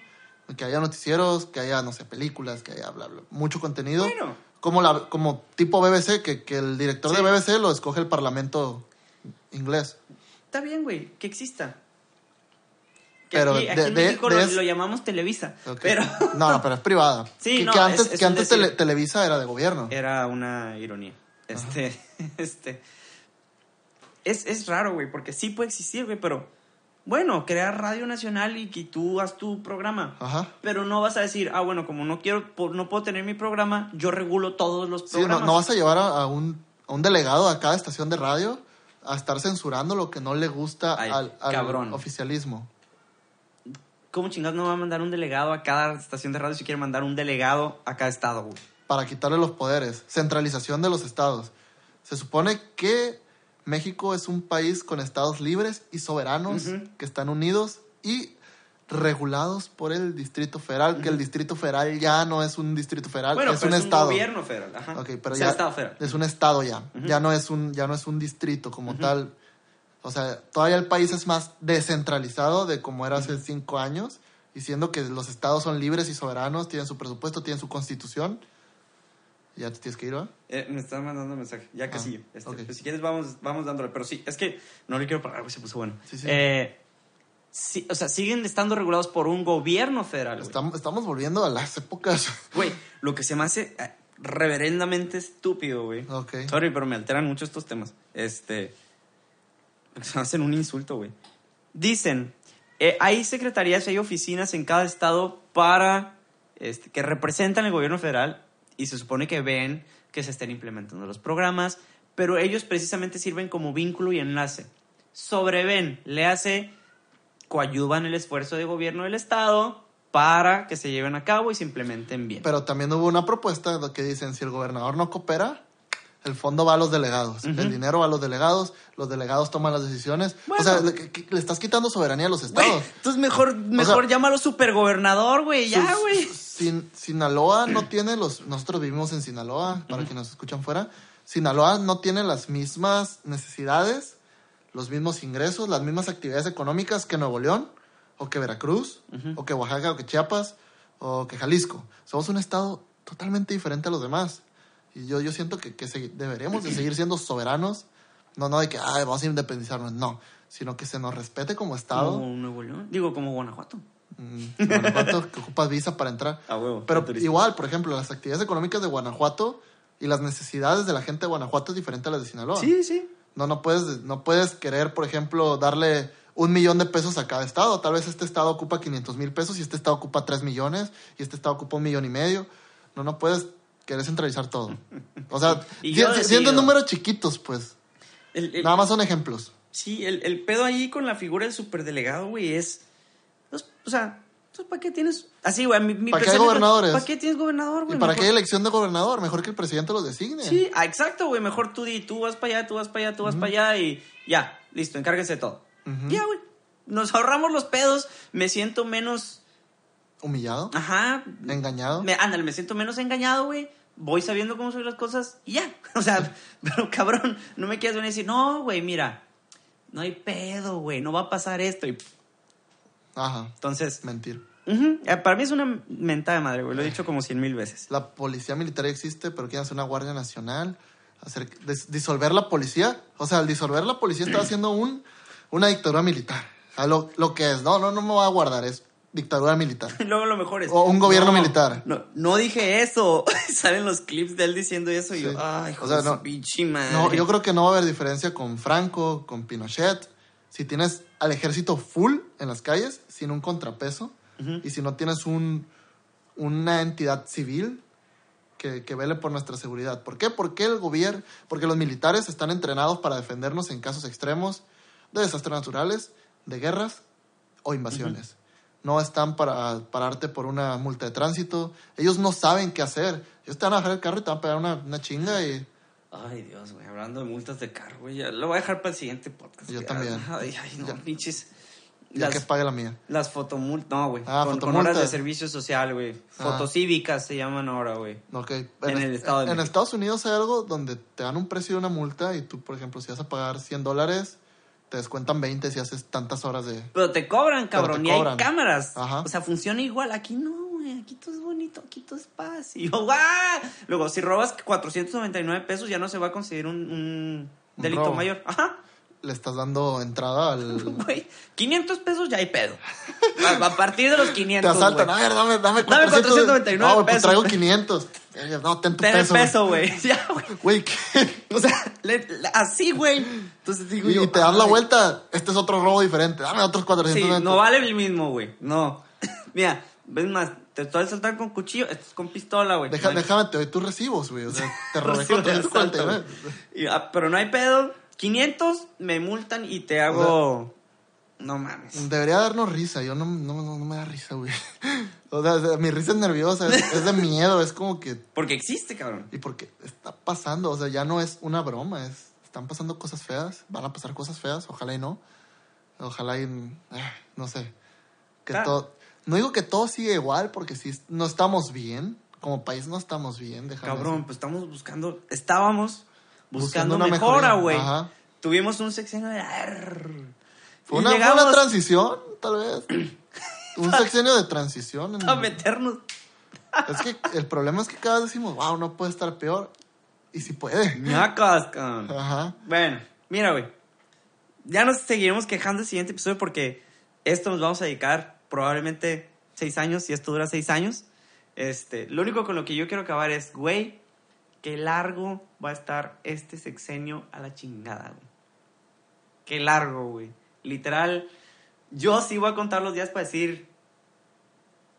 que haya noticieros, que haya, no sé, películas, que haya bla, bla, mucho contenido. Bueno. Como, la, como tipo BBC, que, que el director Sí. de BBC lo escoge el parlamento inglés. Está bien, güey, que exista. Pero aquí, de- en México de lo, es- lo llamamos Televisa. Pero No, no, pero es privada. Sí, que, no, que antes, es- es que un antes decir. tele- Televisa era de gobierno. era una ironía. Este, este. Es, es raro, güey, porque sí puede existir, güey, pero Bueno, crea Radio Nacional y que tú haz tu programa. Ajá. Pero no vas a decir, ah, bueno, como no quiero, no puedo tener mi programa, yo regulo todos los Sí, no, programas. no vas a llevar a, a un, a un delegado a cada estación de radio a estar censurando lo que no le gusta Ay, al, al cabrón. oficialismo. ¿Cómo chingados no va a mandar un delegado a cada estación de radio si quiere mandar un delegado a cada estado, güey? Para quitarle los poderes. Centralización de los estados. Se supone que México es un país con estados libres y soberanos que están unidos y regulados por el Distrito Federal, que el Distrito Federal ya no es un Distrito Federal, Bueno, es pero un es estado. un gobierno federal. Ajá. Ok, pero O sea, ya estado federal. es un estado ya. Ya no es un ya no es un distrito como tal. O sea, todavía el país es más descentralizado de como era hace cinco años, diciendo que los estados son libres y soberanos, tienen su presupuesto, tienen su constitución. Ya te tienes que ir, ¿va? Eh, me están mandando un mensaje, ya Ah, casi. Este, ok. pues, si quieres, vamos, vamos dándole. Pero sí, es que no le quiero parar, se puso bueno. Sí, sí. Eh, sí, o sea, siguen estando regulados por un gobierno federal. Estamos, estamos volviendo a las épocas. Güey, lo que se me hace eh, reverendamente estúpido, güey. Ok. Sorry, pero me alteran mucho estos temas. Este. Se hacen un insulto, güey. Dicen, eh, hay secretarías y hay oficinas en cada estado para. Este, que representan el gobierno federal y se supone que ven que se estén implementando los programas, pero ellos precisamente sirven como vínculo y enlace. Sobreven, le hace, coadyuvan el esfuerzo de gobierno del estado para que se lleven a cabo y se implementen bien. Pero también hubo una propuesta de que dicen, si el gobernador no coopera, el fondo va a los delegados. El dinero va a los delegados, los delegados toman las decisiones. Bueno. O sea, le, estás quitando soberanía a los estados. entonces mejor, mejor llámalo supergobernador, güey, ya, güey. Sin, Sinaloa no tiene los... Nosotros vivimos en Sinaloa, para quienes nos escuchan fuera. Sinaloa no tiene las mismas necesidades, los mismos ingresos, las mismas actividades económicas que Nuevo León, o que Veracruz, o que Oaxaca, o que Chiapas, o que Jalisco. Somos un estado totalmente diferente a los demás. Y yo, yo siento que, que se- deberemos de seguir siendo soberanos. No, no de que, ay, vamos a independizarnos, no. Sino que se nos respete como estado. Como Nuevo León. Digo, como Guanajuato. Mm, Guanajuato, que ocupas visa para entrar. A huevo. Pero igual, por ejemplo, las actividades económicas de Guanajuato y las necesidades de la gente de Guanajuato es diferente a las de Sinaloa. Sí, sí. No, no puedes, no puedes querer, por ejemplo, darle un millón de pesos a cada estado. Tal vez este estado ocupa 500 mil pesos y este estado ocupa 3 millones y este estado ocupa un millón y medio. No, no puedes querer centralizar todo. O sea, Y si- siendo números chiquitos, pues. El- el- Nada más son ejemplos. Sí, el, el pedo ahí con la figura del superdelegado, güey, es. pues, o sea, pues, ¿para qué tienes.? Así, güey, mi, mi ¿Para qué hay gobernadores? ¿Para qué tienes gobernador, ¿Y güey? para Mejor- qué hay elección de gobernador? Mejor que el presidente los designe. Sí, ah, exacto, güey. Mejor tú di, tú vas para allá, tú vas para allá, tú vas para allá y ya, listo, encárguese de todo. Ya, güey. Nos ahorramos los pedos, me siento menos. Humillado, Ajá. engañado. Me, ándale, me siento menos engañado, güey. Voy sabiendo cómo son las cosas y ya. O sea, pero cabrón, no me quieras venir a decir, no, güey, mira, no hay pedo, güey, no va a pasar esto. Y, Ajá, entonces, mentir. eh, para mí es una mentada de madre, güey. Lo he dicho como cien mil veces. La policía militar existe, pero quieren hacer una guardia nacional, hacer, dis- disolver la policía. O sea, al disolver la policía está haciendo un, una dictadura militar. O sea, lo, lo que es, no, no, no me voy a guardar, es dictadura militar. Luego lo mejor es. O un gobierno no, militar. No, no dije eso. Salen los clips de él diciendo eso y yo, ay, O sea, no- pinche madre. No, yo creo que no va a haber diferencia con Franco, con Pinochet. Si tienes al ejército full en las calles, sin un contrapeso, y si no tienes un, una entidad civil que, que vele por nuestra seguridad. ¿Por qué? Porque el gobierno, porque los militares están entrenados para defendernos en casos extremos de desastres naturales, de guerras o invasiones. No están para pararte por una multa de tránsito. Ellos no saben qué hacer. Ellos te van a bajar el carro y te van a pegar una, una chinga y... Ay, Dios, güey, hablando de multas de carro, güey, lo voy a dejar para el siguiente podcast. Yo güey. también. Ay, ay, no, Ya. pinches. Ya Las, que pague la mía. las fotomultas, no, güey. Ah, con, con horas de servicio social, güey. Ah. Fotocívicas se llaman ahora, güey. Ok. En el Estado de en México. Estados Unidos hay algo donde te dan un precio de una multa y tú, por ejemplo, si vas a pagar 100 dólares, te descuentan 20 si haces tantas horas de... Pero te cobran, cabrón, te y hay cámaras. Ajá. O sea, funciona igual. Aquí no, güey. Aquí todo es bonito, aquí todo es paz. Y yo, ¡guau! Luego, si robas 499 pesos, ya no se va a conseguir un, un delito mayor. Ajá. Le estás dando entrada al... Güey, 500 pesos ya hay pedo. A, a partir de los Te 500, asaltan, güey. a ver, dame, dame Dame 499 No, pues traigo 500. Eh, No, ten tu Ten peso. peso, güey. Ya, güey. O sea, le- le- así, güey. Entonces digo Y, yo. y te das la vuelta, este es otro robo diferente. Dame otros Sí, 420. no vale el mismo, güey. No. Mira, ves más, te estoy asaltando con cuchillo, esto es con pistola, güey. Deja- No déjame, te doy tus recibos, güey. O sea, te robé Recibo de asalto, 449. güey. Y, ah, Pero no hay pedo. 500 me multan y te hago. No mames. Debería darnos risa. Yo no, no, no, no me da risa, güey. O sea, mi risa es nerviosa, es, es de miedo, es como que... Porque existe, cabrón. Y porque está pasando, o sea, ya no es una broma, es, están pasando cosas feas, van a pasar cosas feas, ojalá y no. Ojalá y, eh, no sé, que Claro. todo, no digo que todo siga igual, porque sí, no estamos bien, como país no estamos bien, déjame Cabrón, decir. pues estamos buscando. Estábamos buscando, Buscando una mejora, güey. Tuvimos un sexenio de. Fue una, llegamos una transición, tal vez. Un sexenio de transición. en- a meternos. es que el problema es que cada vez decimos, wow, no puede estar peor. Y sí puede. ñacas. Ajá. Bueno, mira, güey. Ya nos seguiremos quejando el siguiente episodio porque esto nos vamos a dedicar probablemente seis años, si esto dura seis años. Este, lo único con lo que yo quiero acabar es, güey, qué largo va a estar este sexenio a la chingada, güey. Qué largo, güey. Literal, yo sí voy a contar los días para decir,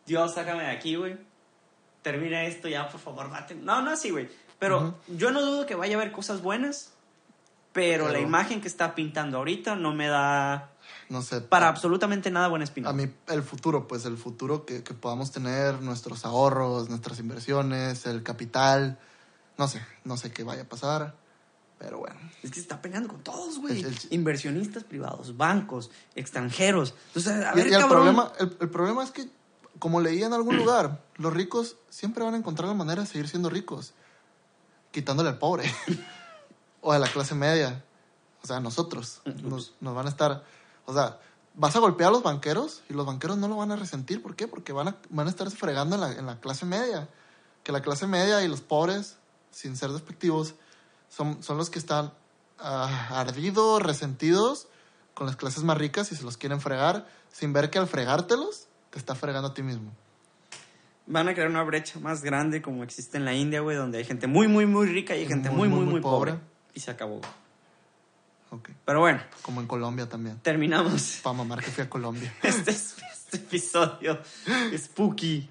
Dios, sácame de aquí, güey. Termina esto ya, por favor, mate. No, no así, güey. Pero yo no dudo que vaya a haber cosas buenas, pero, la imagen que está pintando ahorita no me da No sé. para absolutamente nada buena espina. A mí, el futuro, pues el futuro que, que podamos tener, nuestros ahorros, nuestras inversiones, el capital. No sé, no sé qué vaya a pasar. Pero bueno. Es que se está peleando con todos, güey. Inversionistas privados, bancos, extranjeros. Entonces, a Y, ver, y el, cabrón. problema, el, el problema es que, como leí en algún lugar, los ricos siempre van a encontrar la manera de seguir siendo ricos, quitándole al pobre o a la clase media. O sea, nosotros nos, nos van a estar. O sea, vas a golpear a los banqueros y los banqueros no lo van a resentir. ¿Por qué? Porque van a, van a estar fregando en la, en la clase media. Que la clase media y los pobres, sin ser despectivos, son, son los que están ah, ardidos, resentidos con las clases más ricas y se los quieren fregar sin ver que al fregártelos te está fregando a ti mismo. Van a crear una brecha más grande como existe en la India, güey, donde hay gente muy, muy, muy rica y hay gente muy, muy, muy, pobre. Y se acabó. güey. Ok. Pero bueno, Como en Colombia también. terminamos Para mamar que fui a Colombia. este, este episodio. Spooky.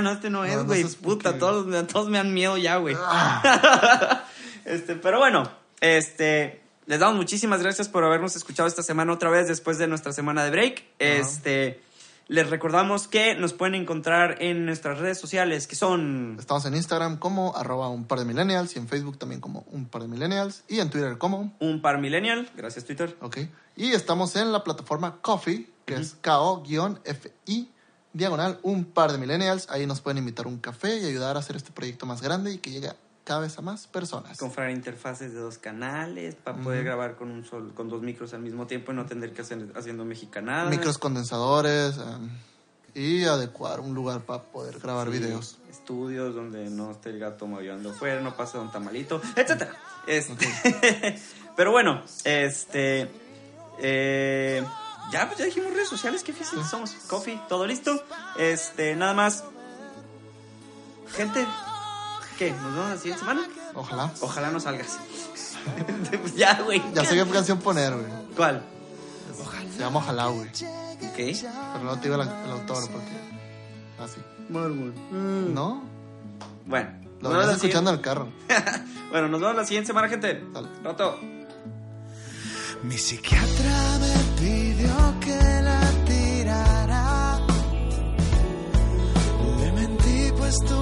No, este no No, es, no güey. spooky, Puta, todos, todos me dan miedo ya, güey. Ah, Este, pero bueno, este, les damos muchísimas gracias por habernos escuchado esta semana otra vez después de nuestra semana de break. Este, les recordamos que nos pueden encontrar en nuestras redes sociales que son Estamos en Instagram como arroba un par de millennials y en Facebook también como un par de millennials y en Twitter como, un par millennial, gracias Twitter, ok. Y estamos en la plataforma Coffee, que es KO-FI, diagonal un par de millennials. Ahí nos pueden invitar un café y ayudar a hacer este proyecto más grande y que llegue cada vez a más personas. comprar interfaces de dos canales para poder grabar con un sol, con dos micros al mismo tiempo y no tener que hacer haciendo mexicanadas. Micros condensadores em, y adecuar un lugar para poder grabar Sí, videos. Estudios donde no esté el gato maullando afuera, no pase un tamalito, etcétera. Este, pero bueno, este. eh, ya, pues ya dijimos redes sociales, qué difícil somos. Coffee, todo listo. Este, nada más. Gente, ¿qué? ¿Nos vemos la siguiente semana? Ojalá. Ojalá no salgas. Pues ya, güey. Ya sé qué canción poner, güey. ¿Cuál? Se llama Ojalá, güey. Ok. Pero no te digo el autor porque. Así. ¿No? Bueno. Lo nos vemos venías la escuchando en el carro. Bueno, nos vemos la siguiente semana, gente. Dale. Rato. Mi psiquiatra me pidió que la tirara. Le mentí pues tú